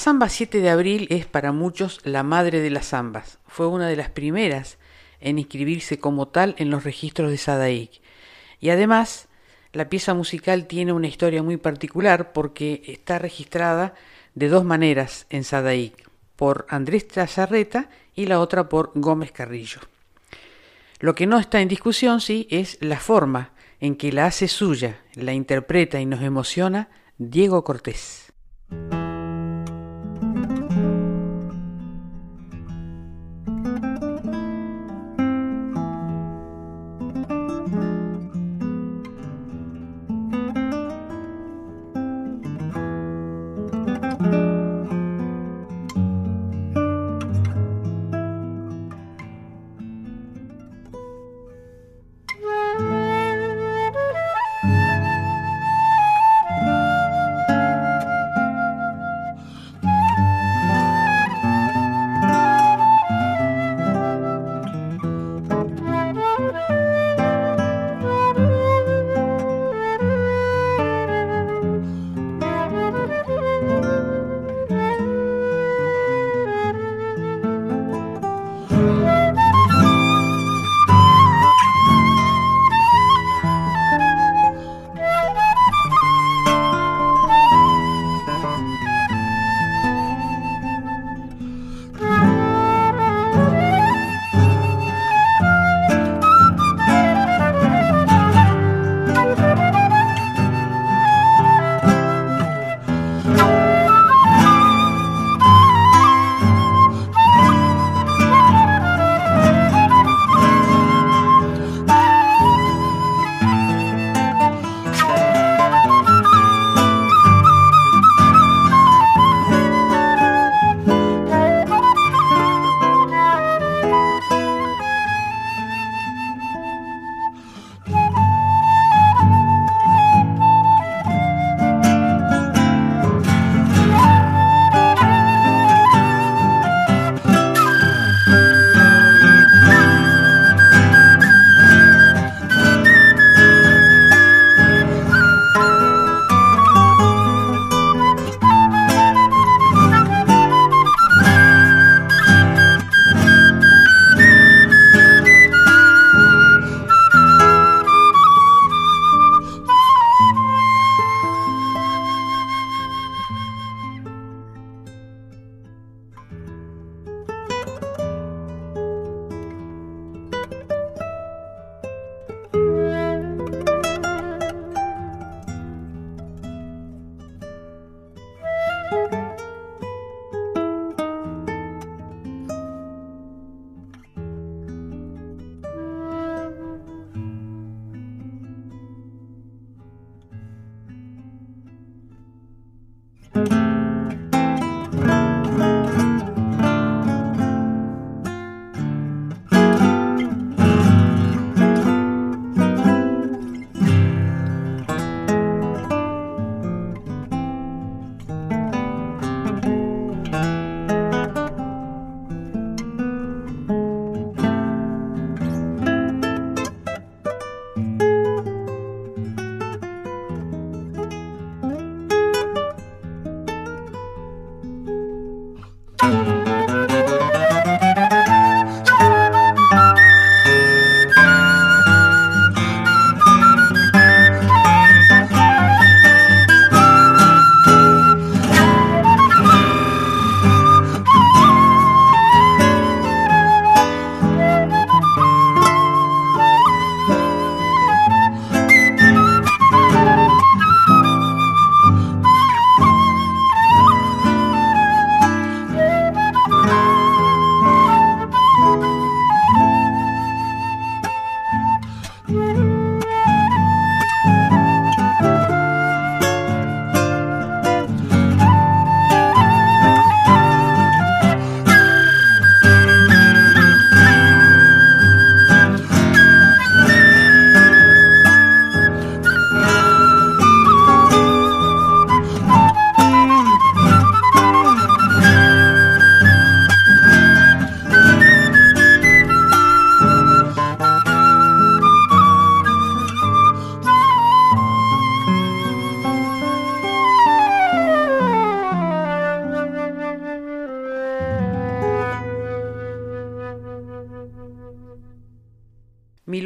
La samba 7 de abril es para muchos la madre de las zambas. Fue una de las primeras en inscribirse como tal en los registros de Sadaik. Y además, la pieza musical tiene una historia muy particular porque está registrada de dos maneras en Sadaik, por Andrés Chazarreta y la otra por Gómez Carrillo. Lo que no está en discusión, sí, es la forma en que la hace suya, la interpreta y nos emociona Diego Cortés.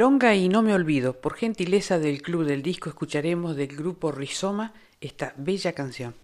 Milonga y No me olvido, por gentileza del Club del Disco escucharemos del grupo Rizoma esta bella canción.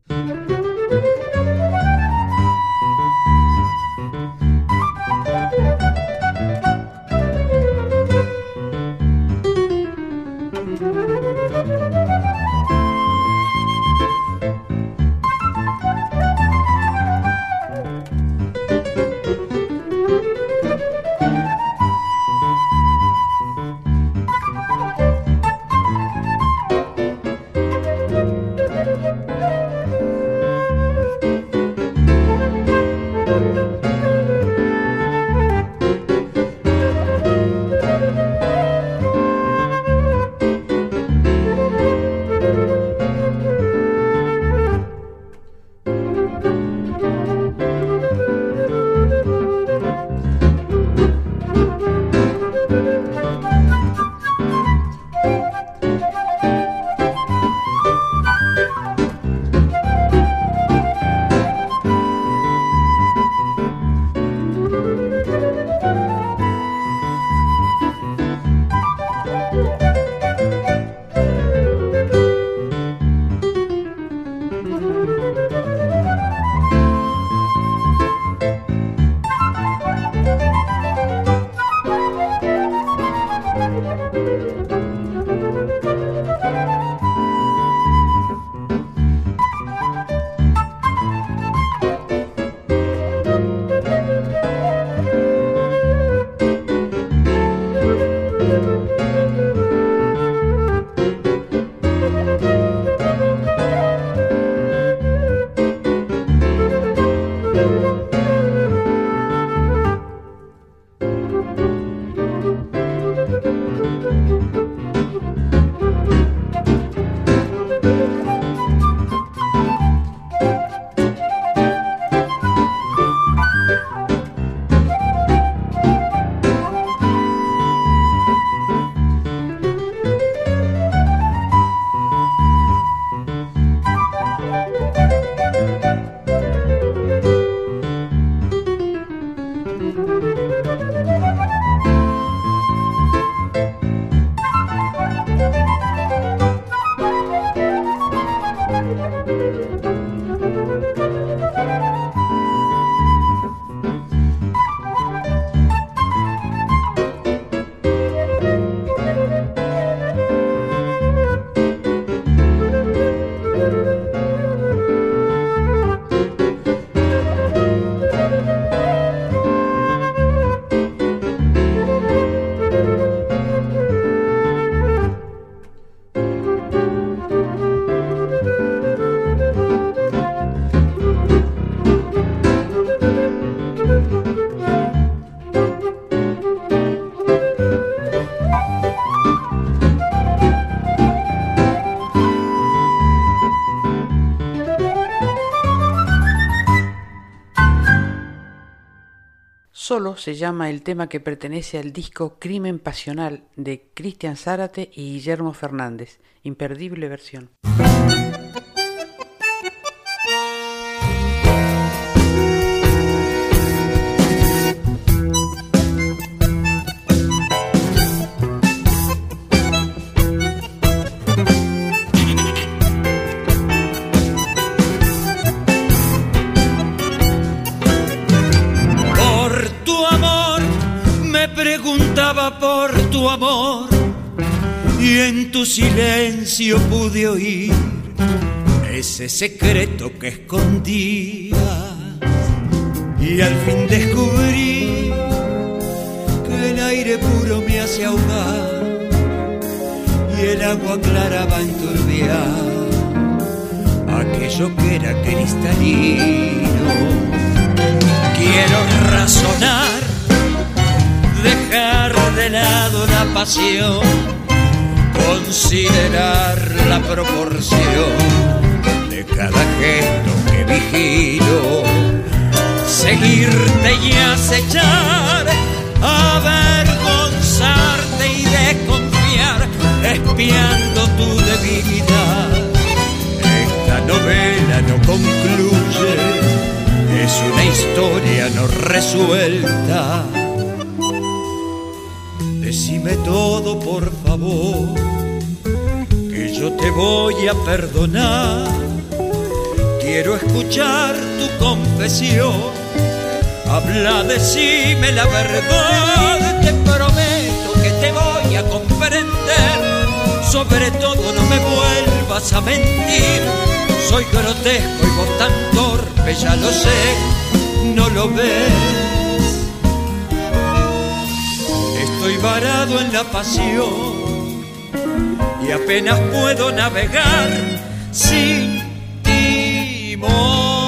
Solo se llama el tema que pertenece al disco Crimen Pasional de Cristian Zárate y Guillermo Fernández. Imperdible versión. Silencio pude oír ese secreto que escondía y al fin descubrí que el aire puro me hace ahogar y el agua clara va a enturbiar aquello que era cristalino. Quiero razonar dejar de lado la pasión, considerar la proporción de cada gesto que vigilo, seguirte y acechar, avergonzarte y desconfiar, espiando tu debilidad. Esta novela no concluye, es una historia no resuelta Decime todo por favor, que yo te voy a perdonar. Quiero escuchar tu confesión. Habla, decime la verdad, te prometo que te voy a comprender. Sobre todo no me vuelvas a mentir. Soy grotesco y vos tan torpe, ya lo sé, no lo ves. Varado en la pasión y apenas puedo navegar sin timón.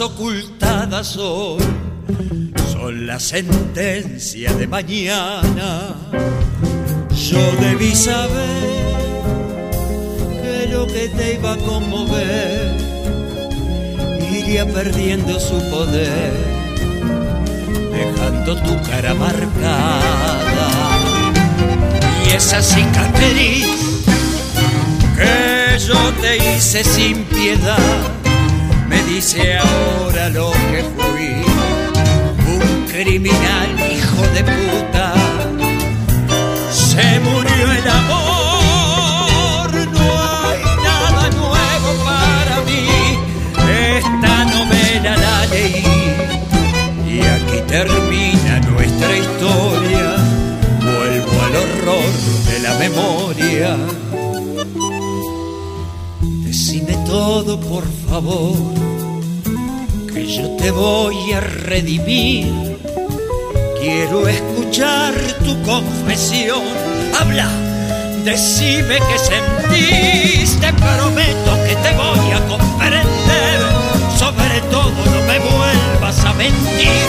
Ocultadas hoy son la sentencia de mañana. Yo debí saber que lo que te iba a conmover iría perdiendo su poder, dejando tu cara marcada y esa cicatriz que yo te hice sin piedad dice ahora lo que fui un criminal hijo de puta se murió el amor no hay nada nuevo para mí esta novela la leí y aquí termina nuestra historia vuelvo al horror de la memoria. Decime todo, por favor, te voy a redimir. Quiero escuchar tu confesión. Habla, decime que sentís. Te prometo que te voy a comprender. Sobre todo, no me vuelvas a mentir.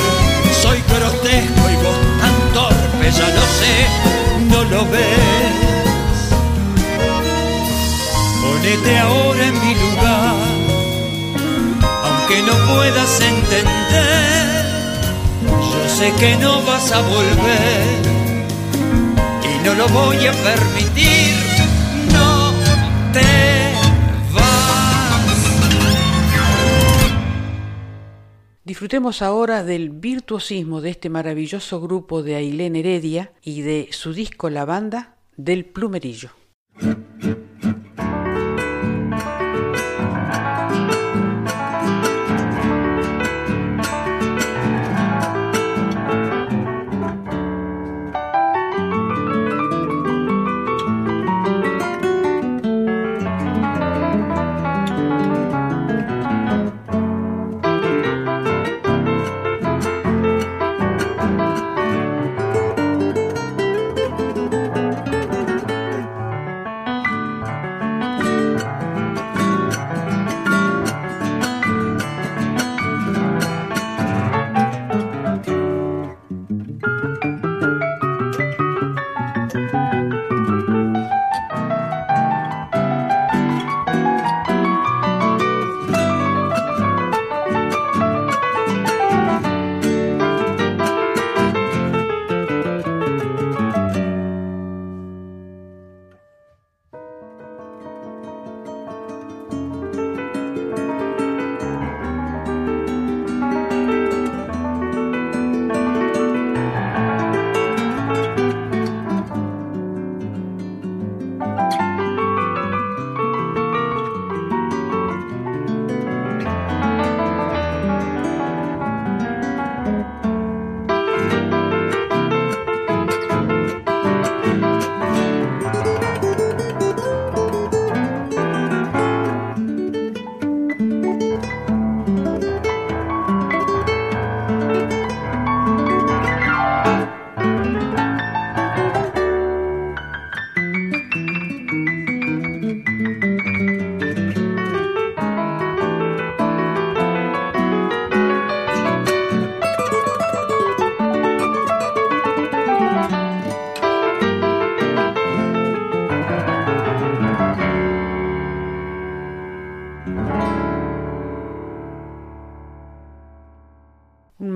Soy grotesco y vos tan torpe, ya lo sé, no lo ves. Ponete ahora en mi lugar, aunque no puedas entender. Yo sé que no vas a volver y no lo voy a permitir. No te Disfrutemos ahora del virtuosismo de este maravilloso grupo de Ailén Heredia y de su disco La Banda del Plumerillo.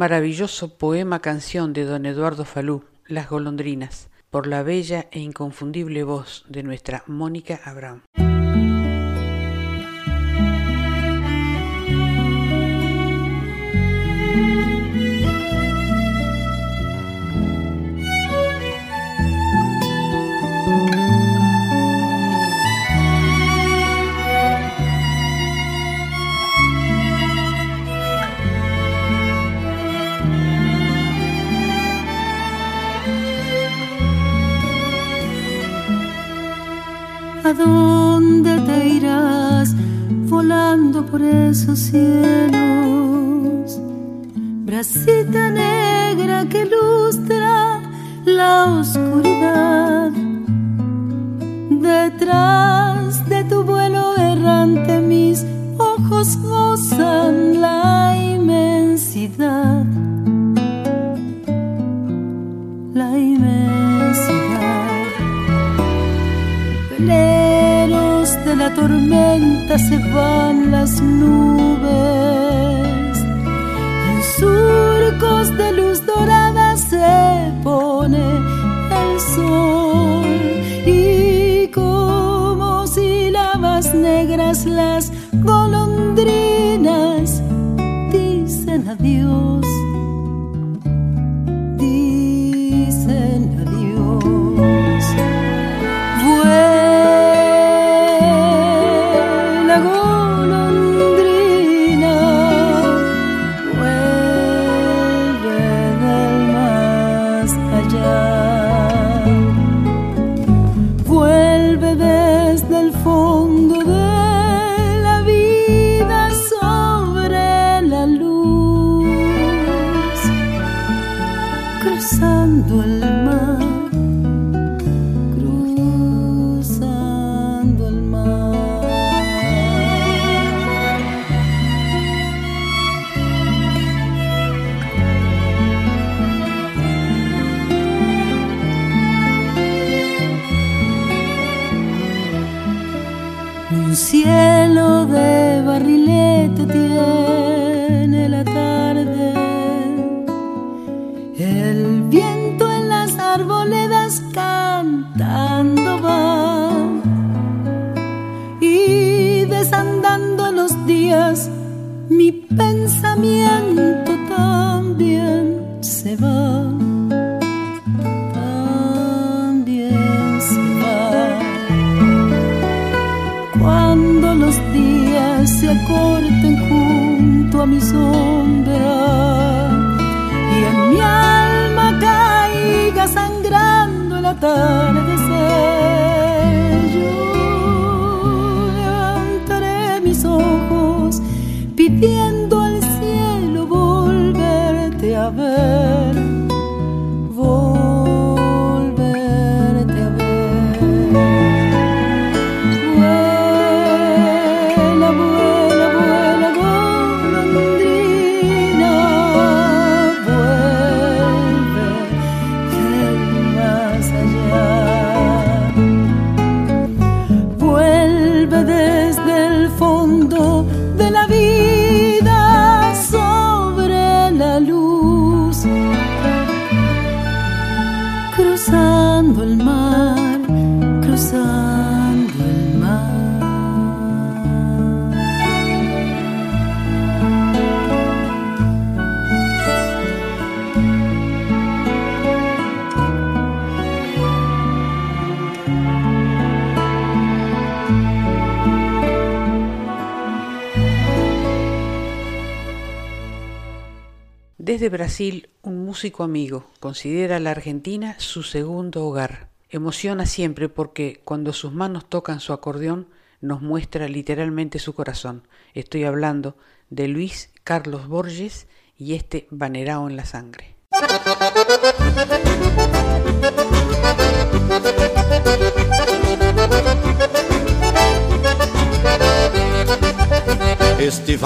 Maravilloso poema canción de don Eduardo Falú, Las golondrinas, por la bella e inconfundible voz de nuestra Mónica Abraham. ¿A dónde te irás volando por esos cielos? Bracita negra que lustra la oscuridad. Detrás de tu vuelo errante mis ojos gozan la inmensidad. La inmensidad la tormenta se van las nubes. En surcos de luz dorada se pone el sol. Considera la Argentina su segundo hogar. Emociona siempre porque cuando sus manos tocan su acordeón nos muestra literalmente su corazón. Estoy hablando de Luis Carlos Borges y este Banerao en la sangre. Este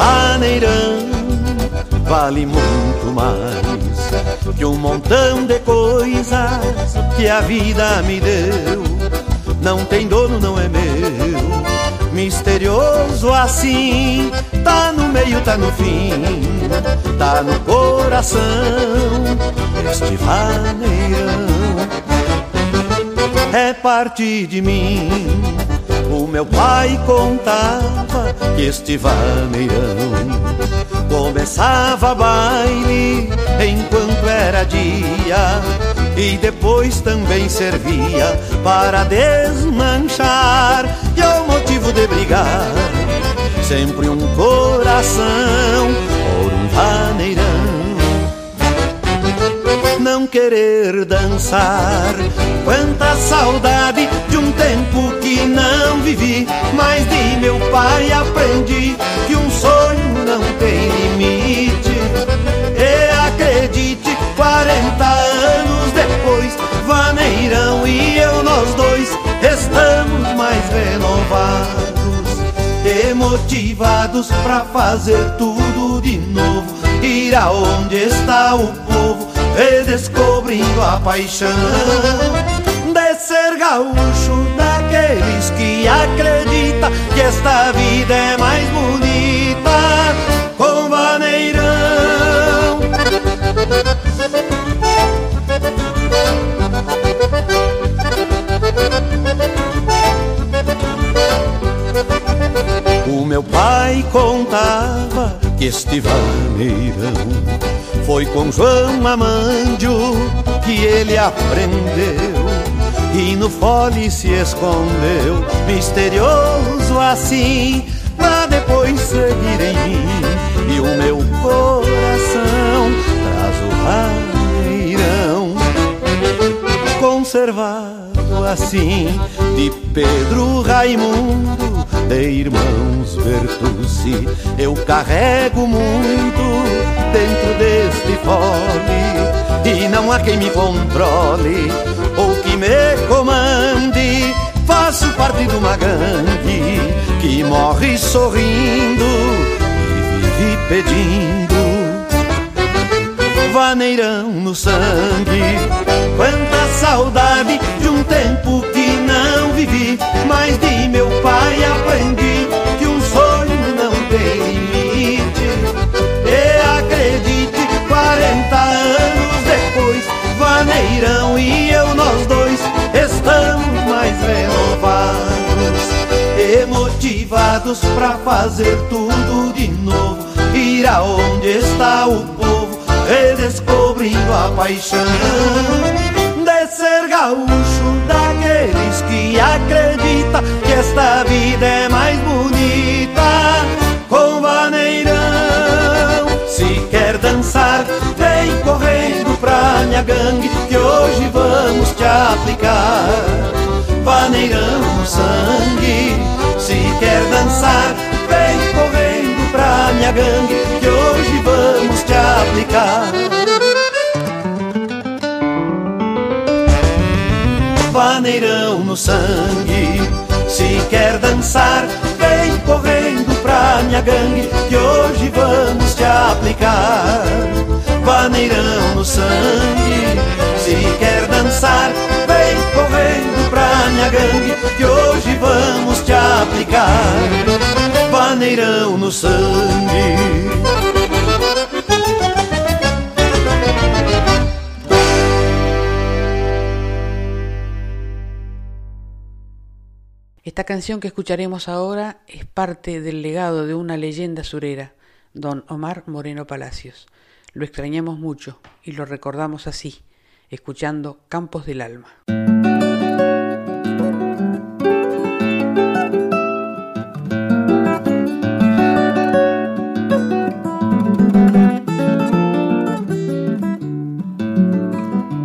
vale muito mais que um montão de coisas que a vida me deu. Não tem dono, não é meu, misterioso misterioso assim, tá no meio, tá no fim, tá no coração, este vaneirão é parte de mim. O meu pai contava que este vaneirão começava baile enquanto era dia e depois também servia para desmanchar. E ao motivo de brigar sempre um coração por um vaneirão. Não querer dançar quanta saudade de um tempo que não vivi. Mas de meu pai aprendi que um sonho não tem acredite 40 anos depois, Vaneirão e eu, nós dois, estamos mais renovados e motivados pra fazer tudo de novo. Ir aonde está o povo, redescobrindo a paixão de ser gaúcho daqueles que acredita que esta vida é mais bonita meu pai contava que este vaneirão foi com João Amandio que ele aprendeu e no fole se escondeu, misterioso assim, pra depois seguir em mim. E o meu coração traz o vaneirão conservado assim de Pedro Raimundo, de irmãos Bertucci. Eu carrego muito dentro deste fole e não há quem me controle ou que me comande. Faço parte de uma gangue que morre sorrindo e vive pedindo vaneirão no sangue. Quanta saudade de um tempo que não vivi, mas de meu pai aprendi que um sonho não tem limite. E acredite, 40 anos depois, vaneirão e eu, nós dois, estamos mais renovados e motivados pra fazer tudo de novo. Ir aonde está o povo redescobrindo a paixão de ser gaúcho daqueles acredita que esta vida é mais bonita com vaneirão. Se quer dançar, vem correndo pra minha gangue que hoje vamos te aplicar vaneirão no sangue. Se quer dançar, vem correndo pra minha gangue que hoje vamos te aplicar. Vaneirão no sangue. Se quer dançar, vem correndo pra minha gangue que hoje vamos te aplicar. Vaneirão no sangue. Se quer dançar, vem correndo pra minha gangue que hoje vamos te aplicar. Vaneirão no sangue. Esta canción que escucharemos ahora es parte del legado de una leyenda surera, don Omar Moreno Palacios. Lo extrañamos mucho y lo recordamos así, escuchando Campos del Alma.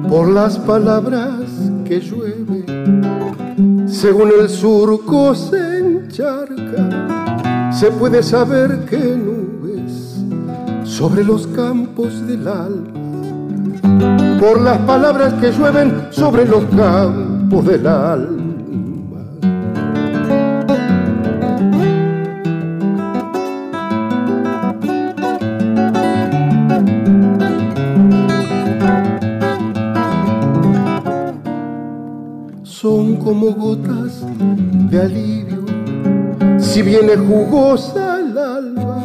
Por las palabras que llueve, según el surco se encharca, se puede saber que nubes sobre los campos del alma por las palabras que llueven sobre los campos del alma. Como gotas de alivio, si viene jugosa el alba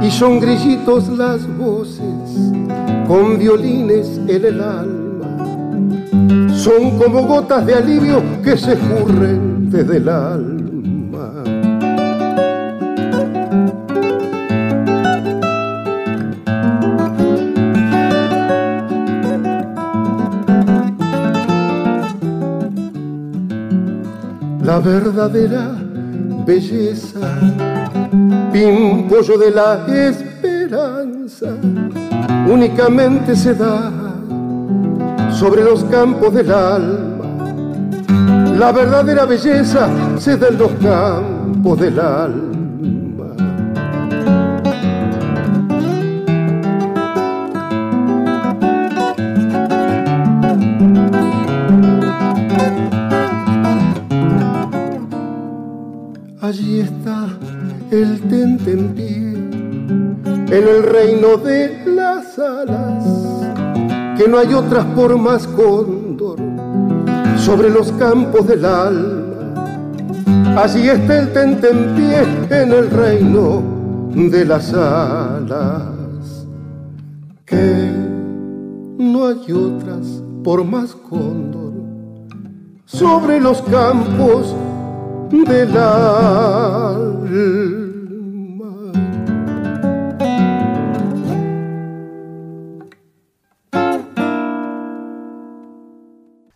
y son grillitos las voces con violines en el alma, son como gotas de alivio que se escurren desde el alma. La verdadera belleza, pimpollo de la esperanza, únicamente se da sobre los campos del alma. La verdadera belleza se da en los campos del alma. No hay otras por más cóndor sobre los campos del alma. Allí está el tentempié en el reino de las alas, que no hay otras por más cóndor sobre los campos del alma.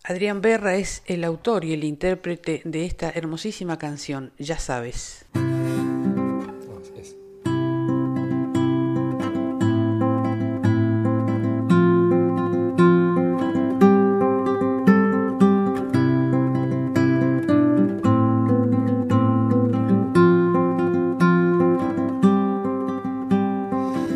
Adrián Berra es el autor y el intérprete de esta hermosísima canción, Ya sabes.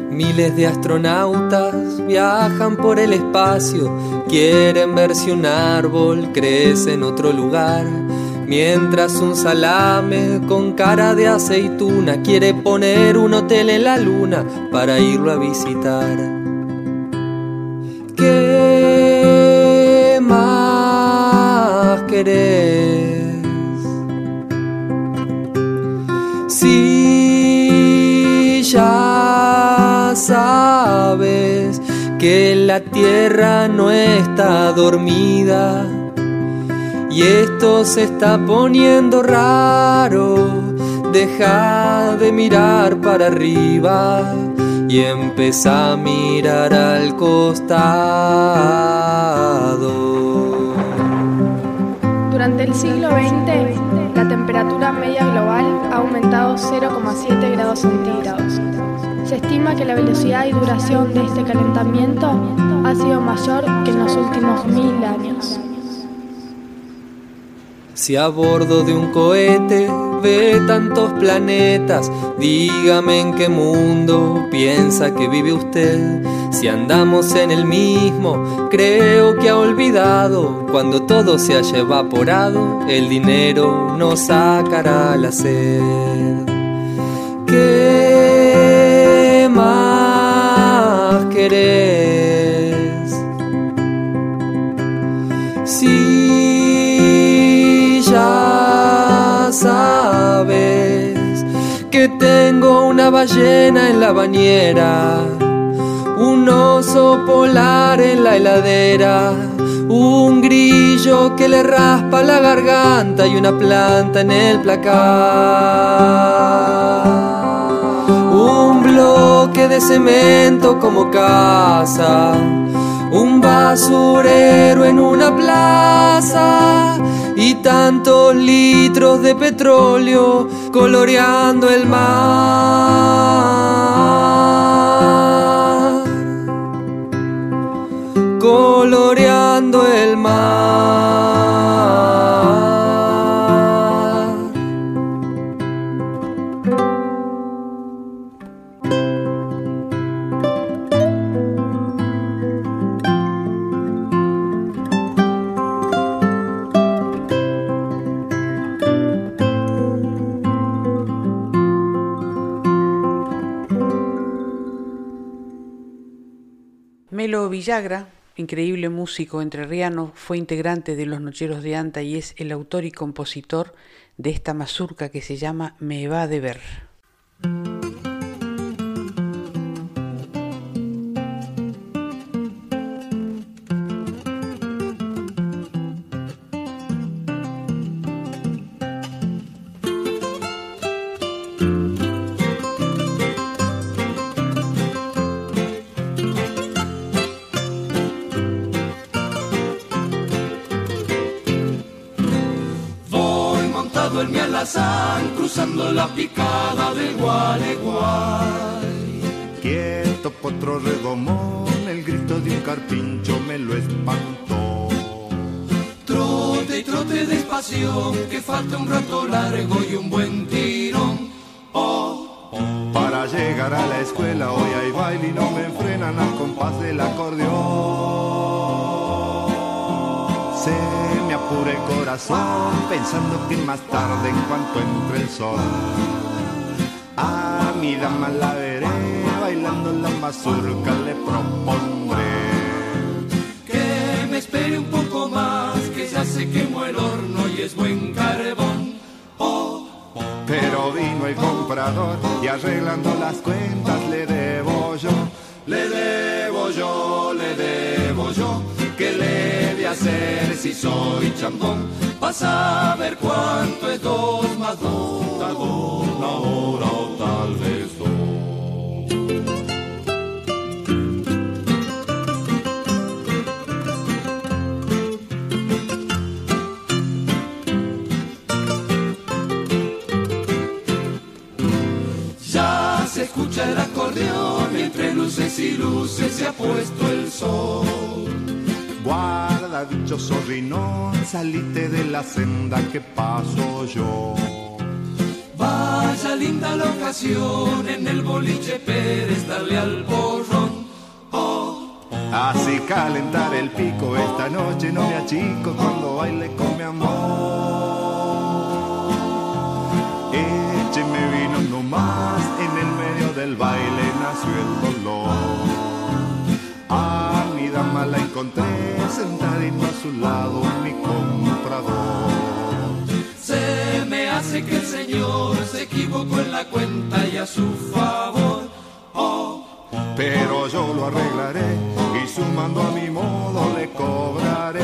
Miles de astronautas viajan por el espacio, quieren ver si un árbol crece en otro lugar. Mientras un salame con cara de aceituna quiere poner un hotel en la luna para irlo a visitar. ¿Qué más querés? Que la tierra no está dormida y esto se está poniendo raro. Deja de mirar para arriba y empieza a mirar al costado. Durante el siglo XX, la temperatura media global ha aumentado 0,7 grados centígrados. Estima que la velocidad y duración de este calentamiento ha sido mayor que en los últimos mil años. Si a bordo de un cohete ve tantos planetas, dígame en qué mundo piensa que vive usted. Si andamos en el mismo, creo que ha olvidado, cuando todo se haya evaporado, el dinero nos sacará la sed. ¿Qué más querés? Si ya sabes que tengo una ballena en la bañera, un oso polar en la heladera, un grillo que le raspa la garganta y una planta en el placar. Bloque de cemento como casa, un basurero en una plaza y tantos litros de petróleo coloreando el mar. Coloreando el mar. Villagra increíble músico entrerriano, fue integrante de Los Nocheros de Anta y es el autor y compositor de esta mazurca que se llama Me va de ver. Cruzando la picada de Gualeguay. Quieto potro redomón, el grito de un carpincho me lo espantó. Trote y trote despacio, que falta un rato largo y un buen tirón. Oh, Para llegar a la escuela hoy hay baile y no me frenan al compás del acordeón. Pure corazón, pensando que más tarde, en cuanto entre el sol, a mi dama la veré bailando la mazurca, le propondré que me espere un poco más, que ya se quemó el horno y es buen carbón. Oh, pero vino el comprador y arreglando las cuentas le debo yo, le debo yo, le debo yo ¿Qué le hacer si soy chambón? Vas a ver cuánto es dos más dos, una hora o tal vez dos. Ya se escucha el acordeón, entre luces y luces se ha puesto el sol. Guarda, dichoso rinón, salite de la senda que paso yo. Vaya linda la ocasión en el boliche Pérez, darle al borrón. Oh. Así calentar el pico esta noche no me achico cuando baile con mi amor. Écheme vino nomás, en el medio del baile nació el dolor la encontré sentadito a su lado mi comprador. Se me hace que el Señor se equivocó en la cuenta y a su favor. Oh. Pero yo lo arreglaré y sumando a mi modo le cobraré.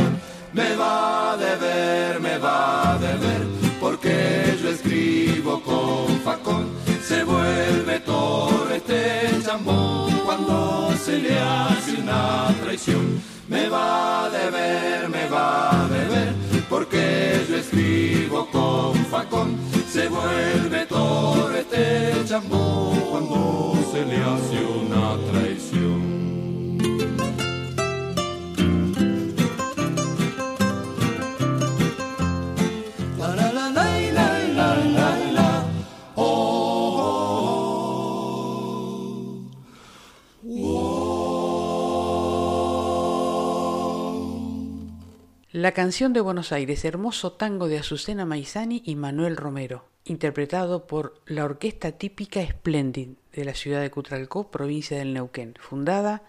Me va a deber, me va a deber, porque yo escribo con facón. Se vuelve todo este chambón cuando se le hace una traición. Me va a deber, me va a deber, porque yo escribo con facón. Se vuelve todo este chambón cuando se le hace una traición. La canción de Buenos Aires, hermoso tango de Azucena Maizani y Manuel Romero, interpretado por la Orquesta Típica Splendid de la ciudad de Cutralcó, provincia del Neuquén, fundada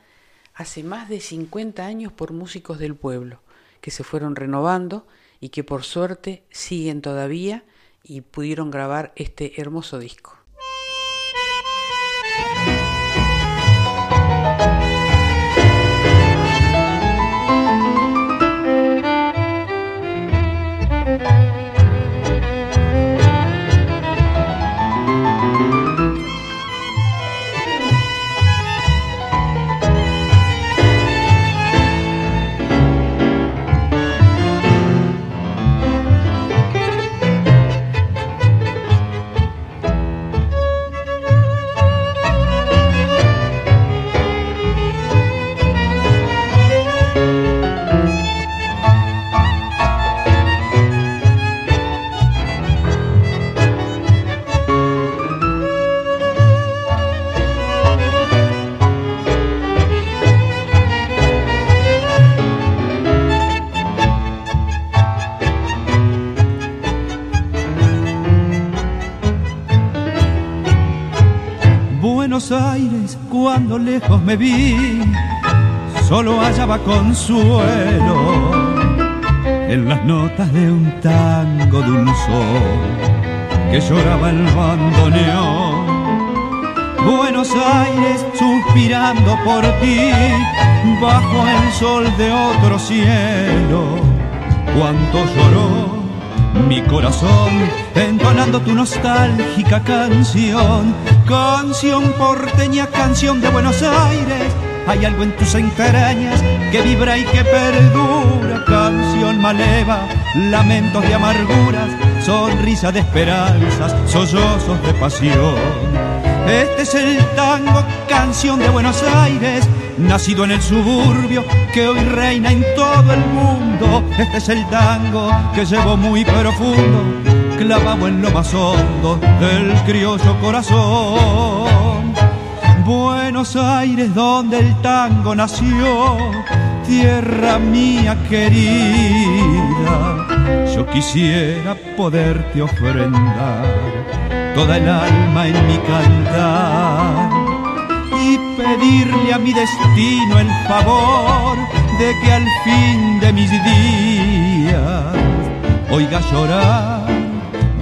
hace más de 50 años por músicos del pueblo, que se fueron renovando y que por suerte siguen todavía y pudieron grabar este hermoso disco. Me vi, solo hallaba consuelo en las notas de un tango dulzor que lloraba el bandoneón. Buenos Aires suspirando por ti bajo el sol de otro cielo. Cuánto lloró mi corazón entonando tu nostálgica canción, canción porteña, canción de Buenos Aires. Hay algo en tus entrañas que vibra y que perdura, canción maleva, lamentos de amarguras, sonrisa de esperanzas, sollozos de pasión. Este es el tango, canción de Buenos Aires, nacido en el suburbio que hoy reina en todo el mundo. Este es el tango que llevo muy profundo, clavado en lo más hondo del criollo corazón. Buenos Aires, donde el tango nació, tierra mía querida, yo quisiera poderte ofrendar toda el alma en mi cantar y pedirle a mi destino el favor de que al fin de mis días oiga llorar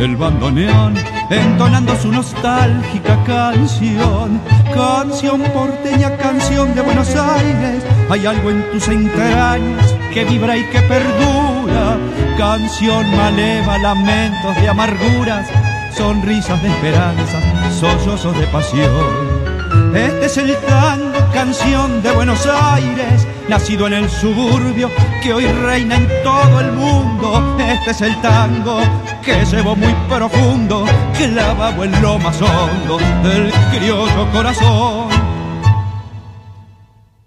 del bandoneón entonando su nostálgica canción, canción porteña, canción de Buenos Aires. Hay algo en tus entrañas que vibra y que perdura, canción maleva, lamentos de amarguras sonrisas de esperanza, sollozos de pasión. Este es el tango, canción de Buenos Aires, nacido en el suburbio que hoy reina en todo el mundo. Este es el tango que llevo muy profundo, clavado en lo más hondo del criollo corazón.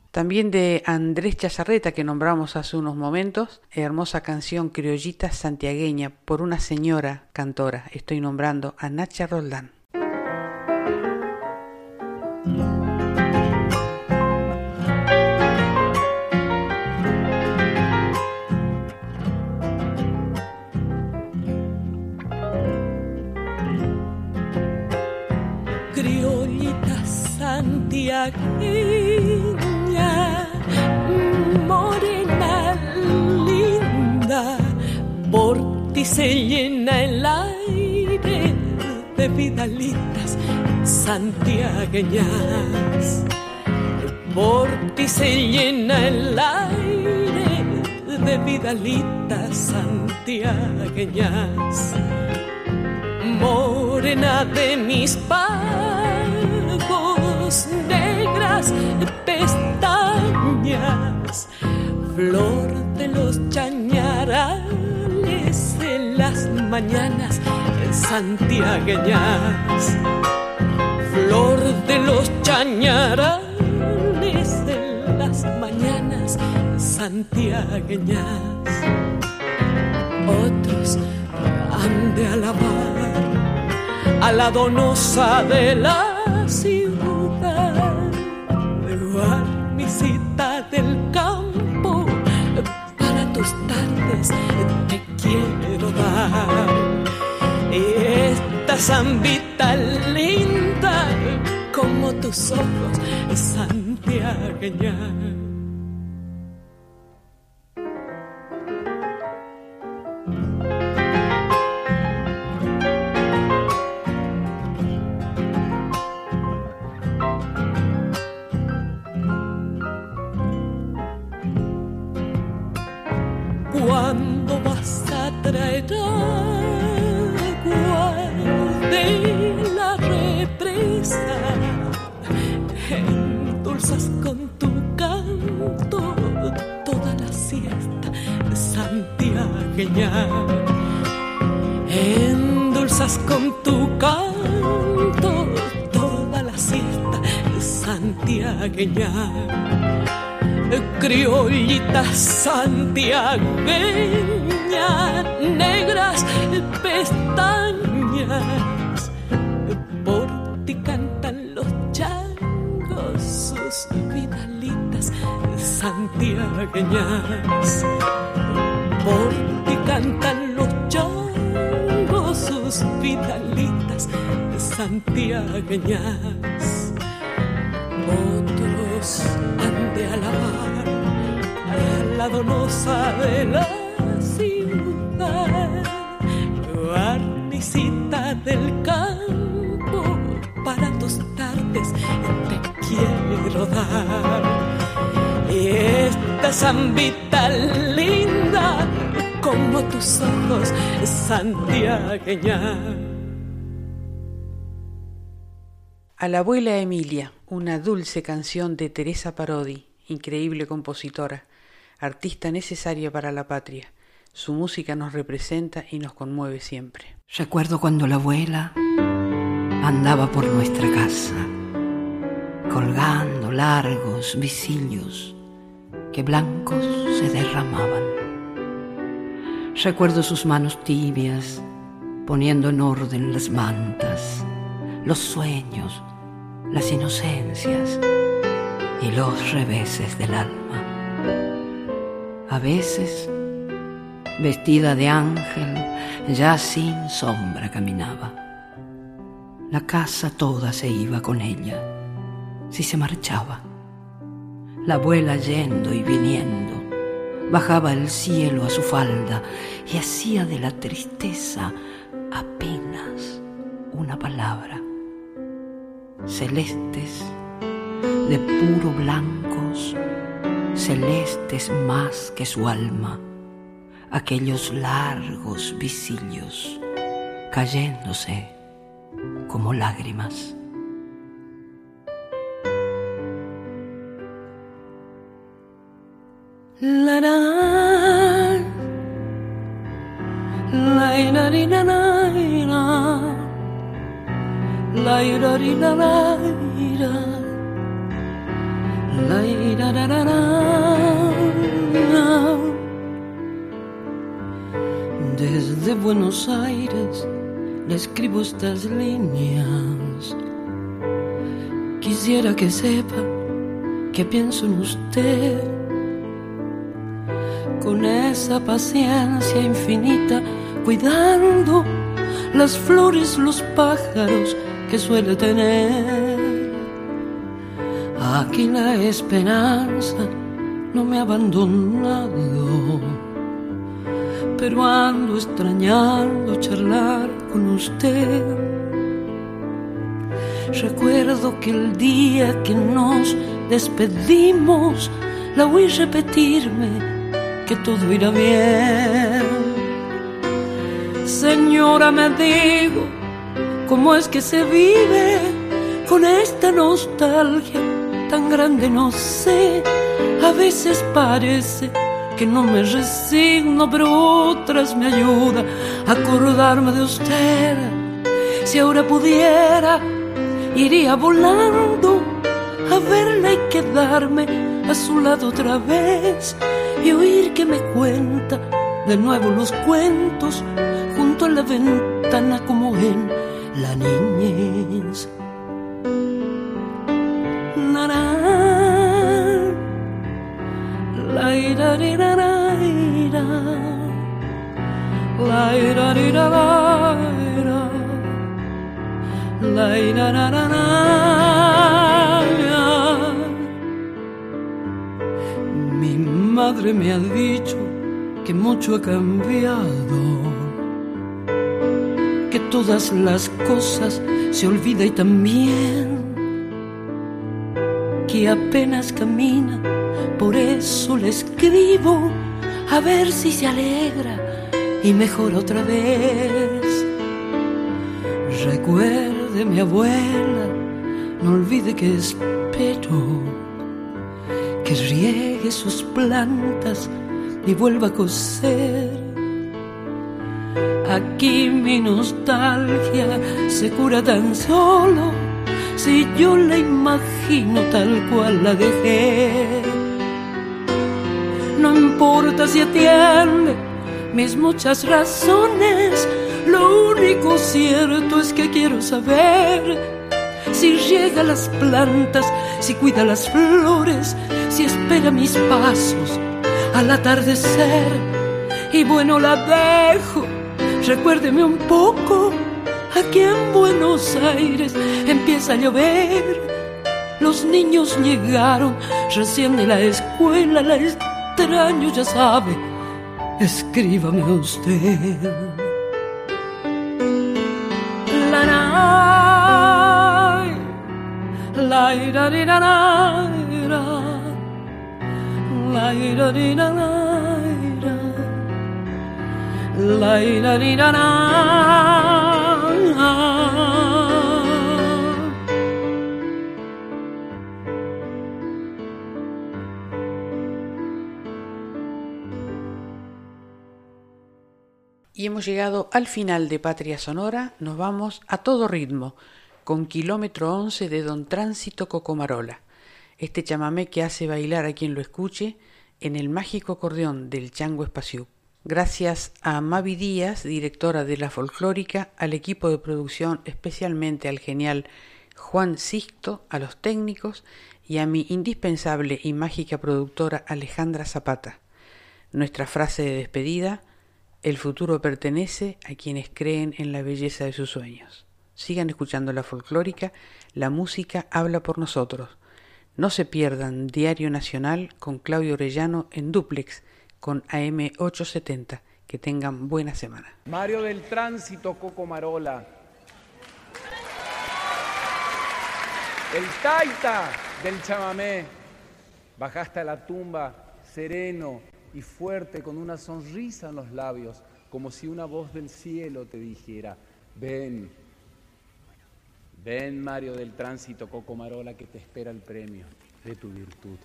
También de Andrés Chazarreta, que nombramos hace unos momentos, hermosa canción criollita santiagueña por una señora cantora. Estoy nombrando a Nacha Roldán. Morena linda, por ti se llena el aire de vidalitas santiagueñas. Por ti se llena el aire de vidalitas santiagueñas. Morena de mis pagos pestañas, flor de los chañarales en las mañanas santiagueñas, flor de los chañarales en las mañanas santiagueñas. Otros han de alabar a la donosa de la ciudad, zambita linda como tus ojos santiagueña. Criollita santiagueña, negras pestañas. Por ti cantan los changos sus vidalitas santiagueñas. Por ti cantan los changos sus vidalitas santiagueñas. De la ciudad, barnicita del campo, para tus tardes te quiero dar. Y esta zambita linda, como tus ojos santiagueña. A la abuela Emilia, una dulce canción de Teresa Parodi, increíble compositora, artista necesaria para la patria. Su música nos representa y nos conmueve siempre. Recuerdo cuando la abuela andaba por nuestra casa, colgando largos visillos que blancos se derramaban. Recuerdo sus manos tibias poniendo en orden las mantas, los sueños, las inocencias y los reveses del alma. A veces, vestida de ángel, ya sin sombra caminaba. La casa toda se iba con ella, si se marchaba. La abuela yendo y viniendo, bajaba el cielo a su falda y hacía de la tristeza apenas una palabra. Celestes, de puro blancos, celestes más que su alma, aquellos largos visillos cayéndose como lágrimas. La la la Desde Buenos Aires le escribo estas líneas. Quisiera que sepa que pienso en usted con esa paciencia infinita, cuidando las flores, los pájaros que suele tener. Aquí la esperanza no me ha abandonado, pero ando extrañando charlar con usted. Recuerdo que el día que nos despedimos, la oí repetirme que todo irá bien. Señora, me digo, ¿cómo es que se vive con esta nostalgia tan grande? No sé, a veces parece que no me resigno, pero otras me ayuda a acordarme de usted. Si ahora pudiera, iría volando a verla y quedarme a su lado otra vez y oír que me cuenta de nuevo los cuentos junto a la ventana como en la niñez. La la Mi madre me ha dicho que mucho ha cambiado, que todas las cosas se olvida y también que apenas camina, por eso le escribo a ver si se alegra y mejor otra vez. Recuerde mi abuela, no olvide que espero que riegue sus plantas y vuelva a coser. Aquí mi nostalgia se cura tan solo si yo la imagino tal cual la dejé. Importa si atiende mis muchas razones, lo único cierto es que quiero saber si riega las plantas, si cuida las flores, si espera mis pasos al atardecer. Y bueno, la dejo, recuérdeme un poco, aquí en Buenos Aires empieza a llover. Los niños llegaron recién de la escuela, la extraño ya sabe, escríbame usted. La la ira ira Hemos llegado al final de Patria Sonora, nos vamos a todo ritmo, con kilómetro 11 de Don Tránsito Cocomarola, este chamamé que hace bailar a quien lo escuche en el mágico acordeón del Chango Espaciú. Gracias a Mavi Díaz, directora de la folclórica, al equipo de producción, especialmente al genial Juan Sisto, a los técnicos y a mi indispensable y mágica productora Alejandra Zapata. Nuestra frase de despedida, el futuro pertenece a quienes creen en la belleza de sus sueños. Sigan escuchando la folclórica, la música habla por nosotros. No se pierdan Diario Nacional con Claudio Orellano en duplex con AM870. Que tengan buena semana. Mario del Tránsito Coco Marola. El taita del chamamé. Bajaste a la tumba sereno, y fuerte con una sonrisa en los labios, como si una voz del cielo te dijera, ven, ven Mario del Tránsito Cocomarola que te espera el premio de tu virtud.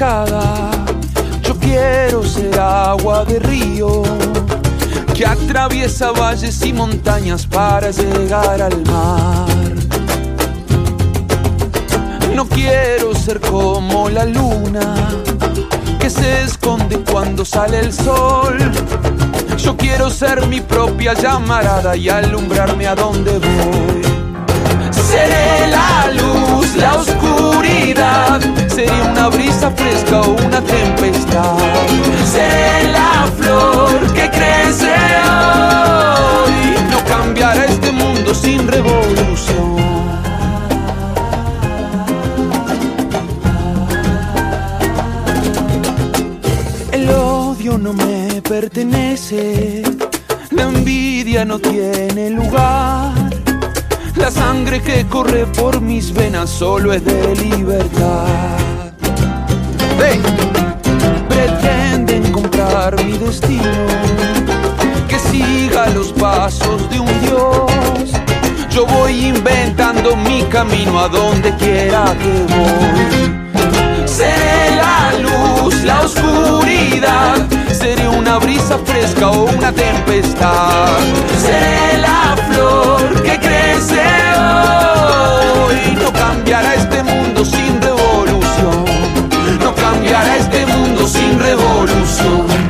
Yo quiero ser agua de río que atraviesa valles y montañas para llegar al mar. No quiero ser como la luna que se esconde cuando sale el sol. Yo quiero ser mi propia llamarada y alumbrarme a donde voy. Seré la luz, la oscuridad, sería una brisa fresca o una tempestad. Seré la flor que crece hoy, no cambiará este mundo sin revolución. El odio no me pertenece, la envidia no tiene lugar. La sangre que corre por mis venas solo es de libertad. Pretenden comprar mi destino, que siga los pasos de un dios. Yo voy inventando mi camino a donde quiera que voy. Seré la luz, la oscuridad, una brisa fresca o una tempestad. Seré la flor que crece hoy. No cambiará este mundo sin revolución. No cambiará este mundo sin revolución.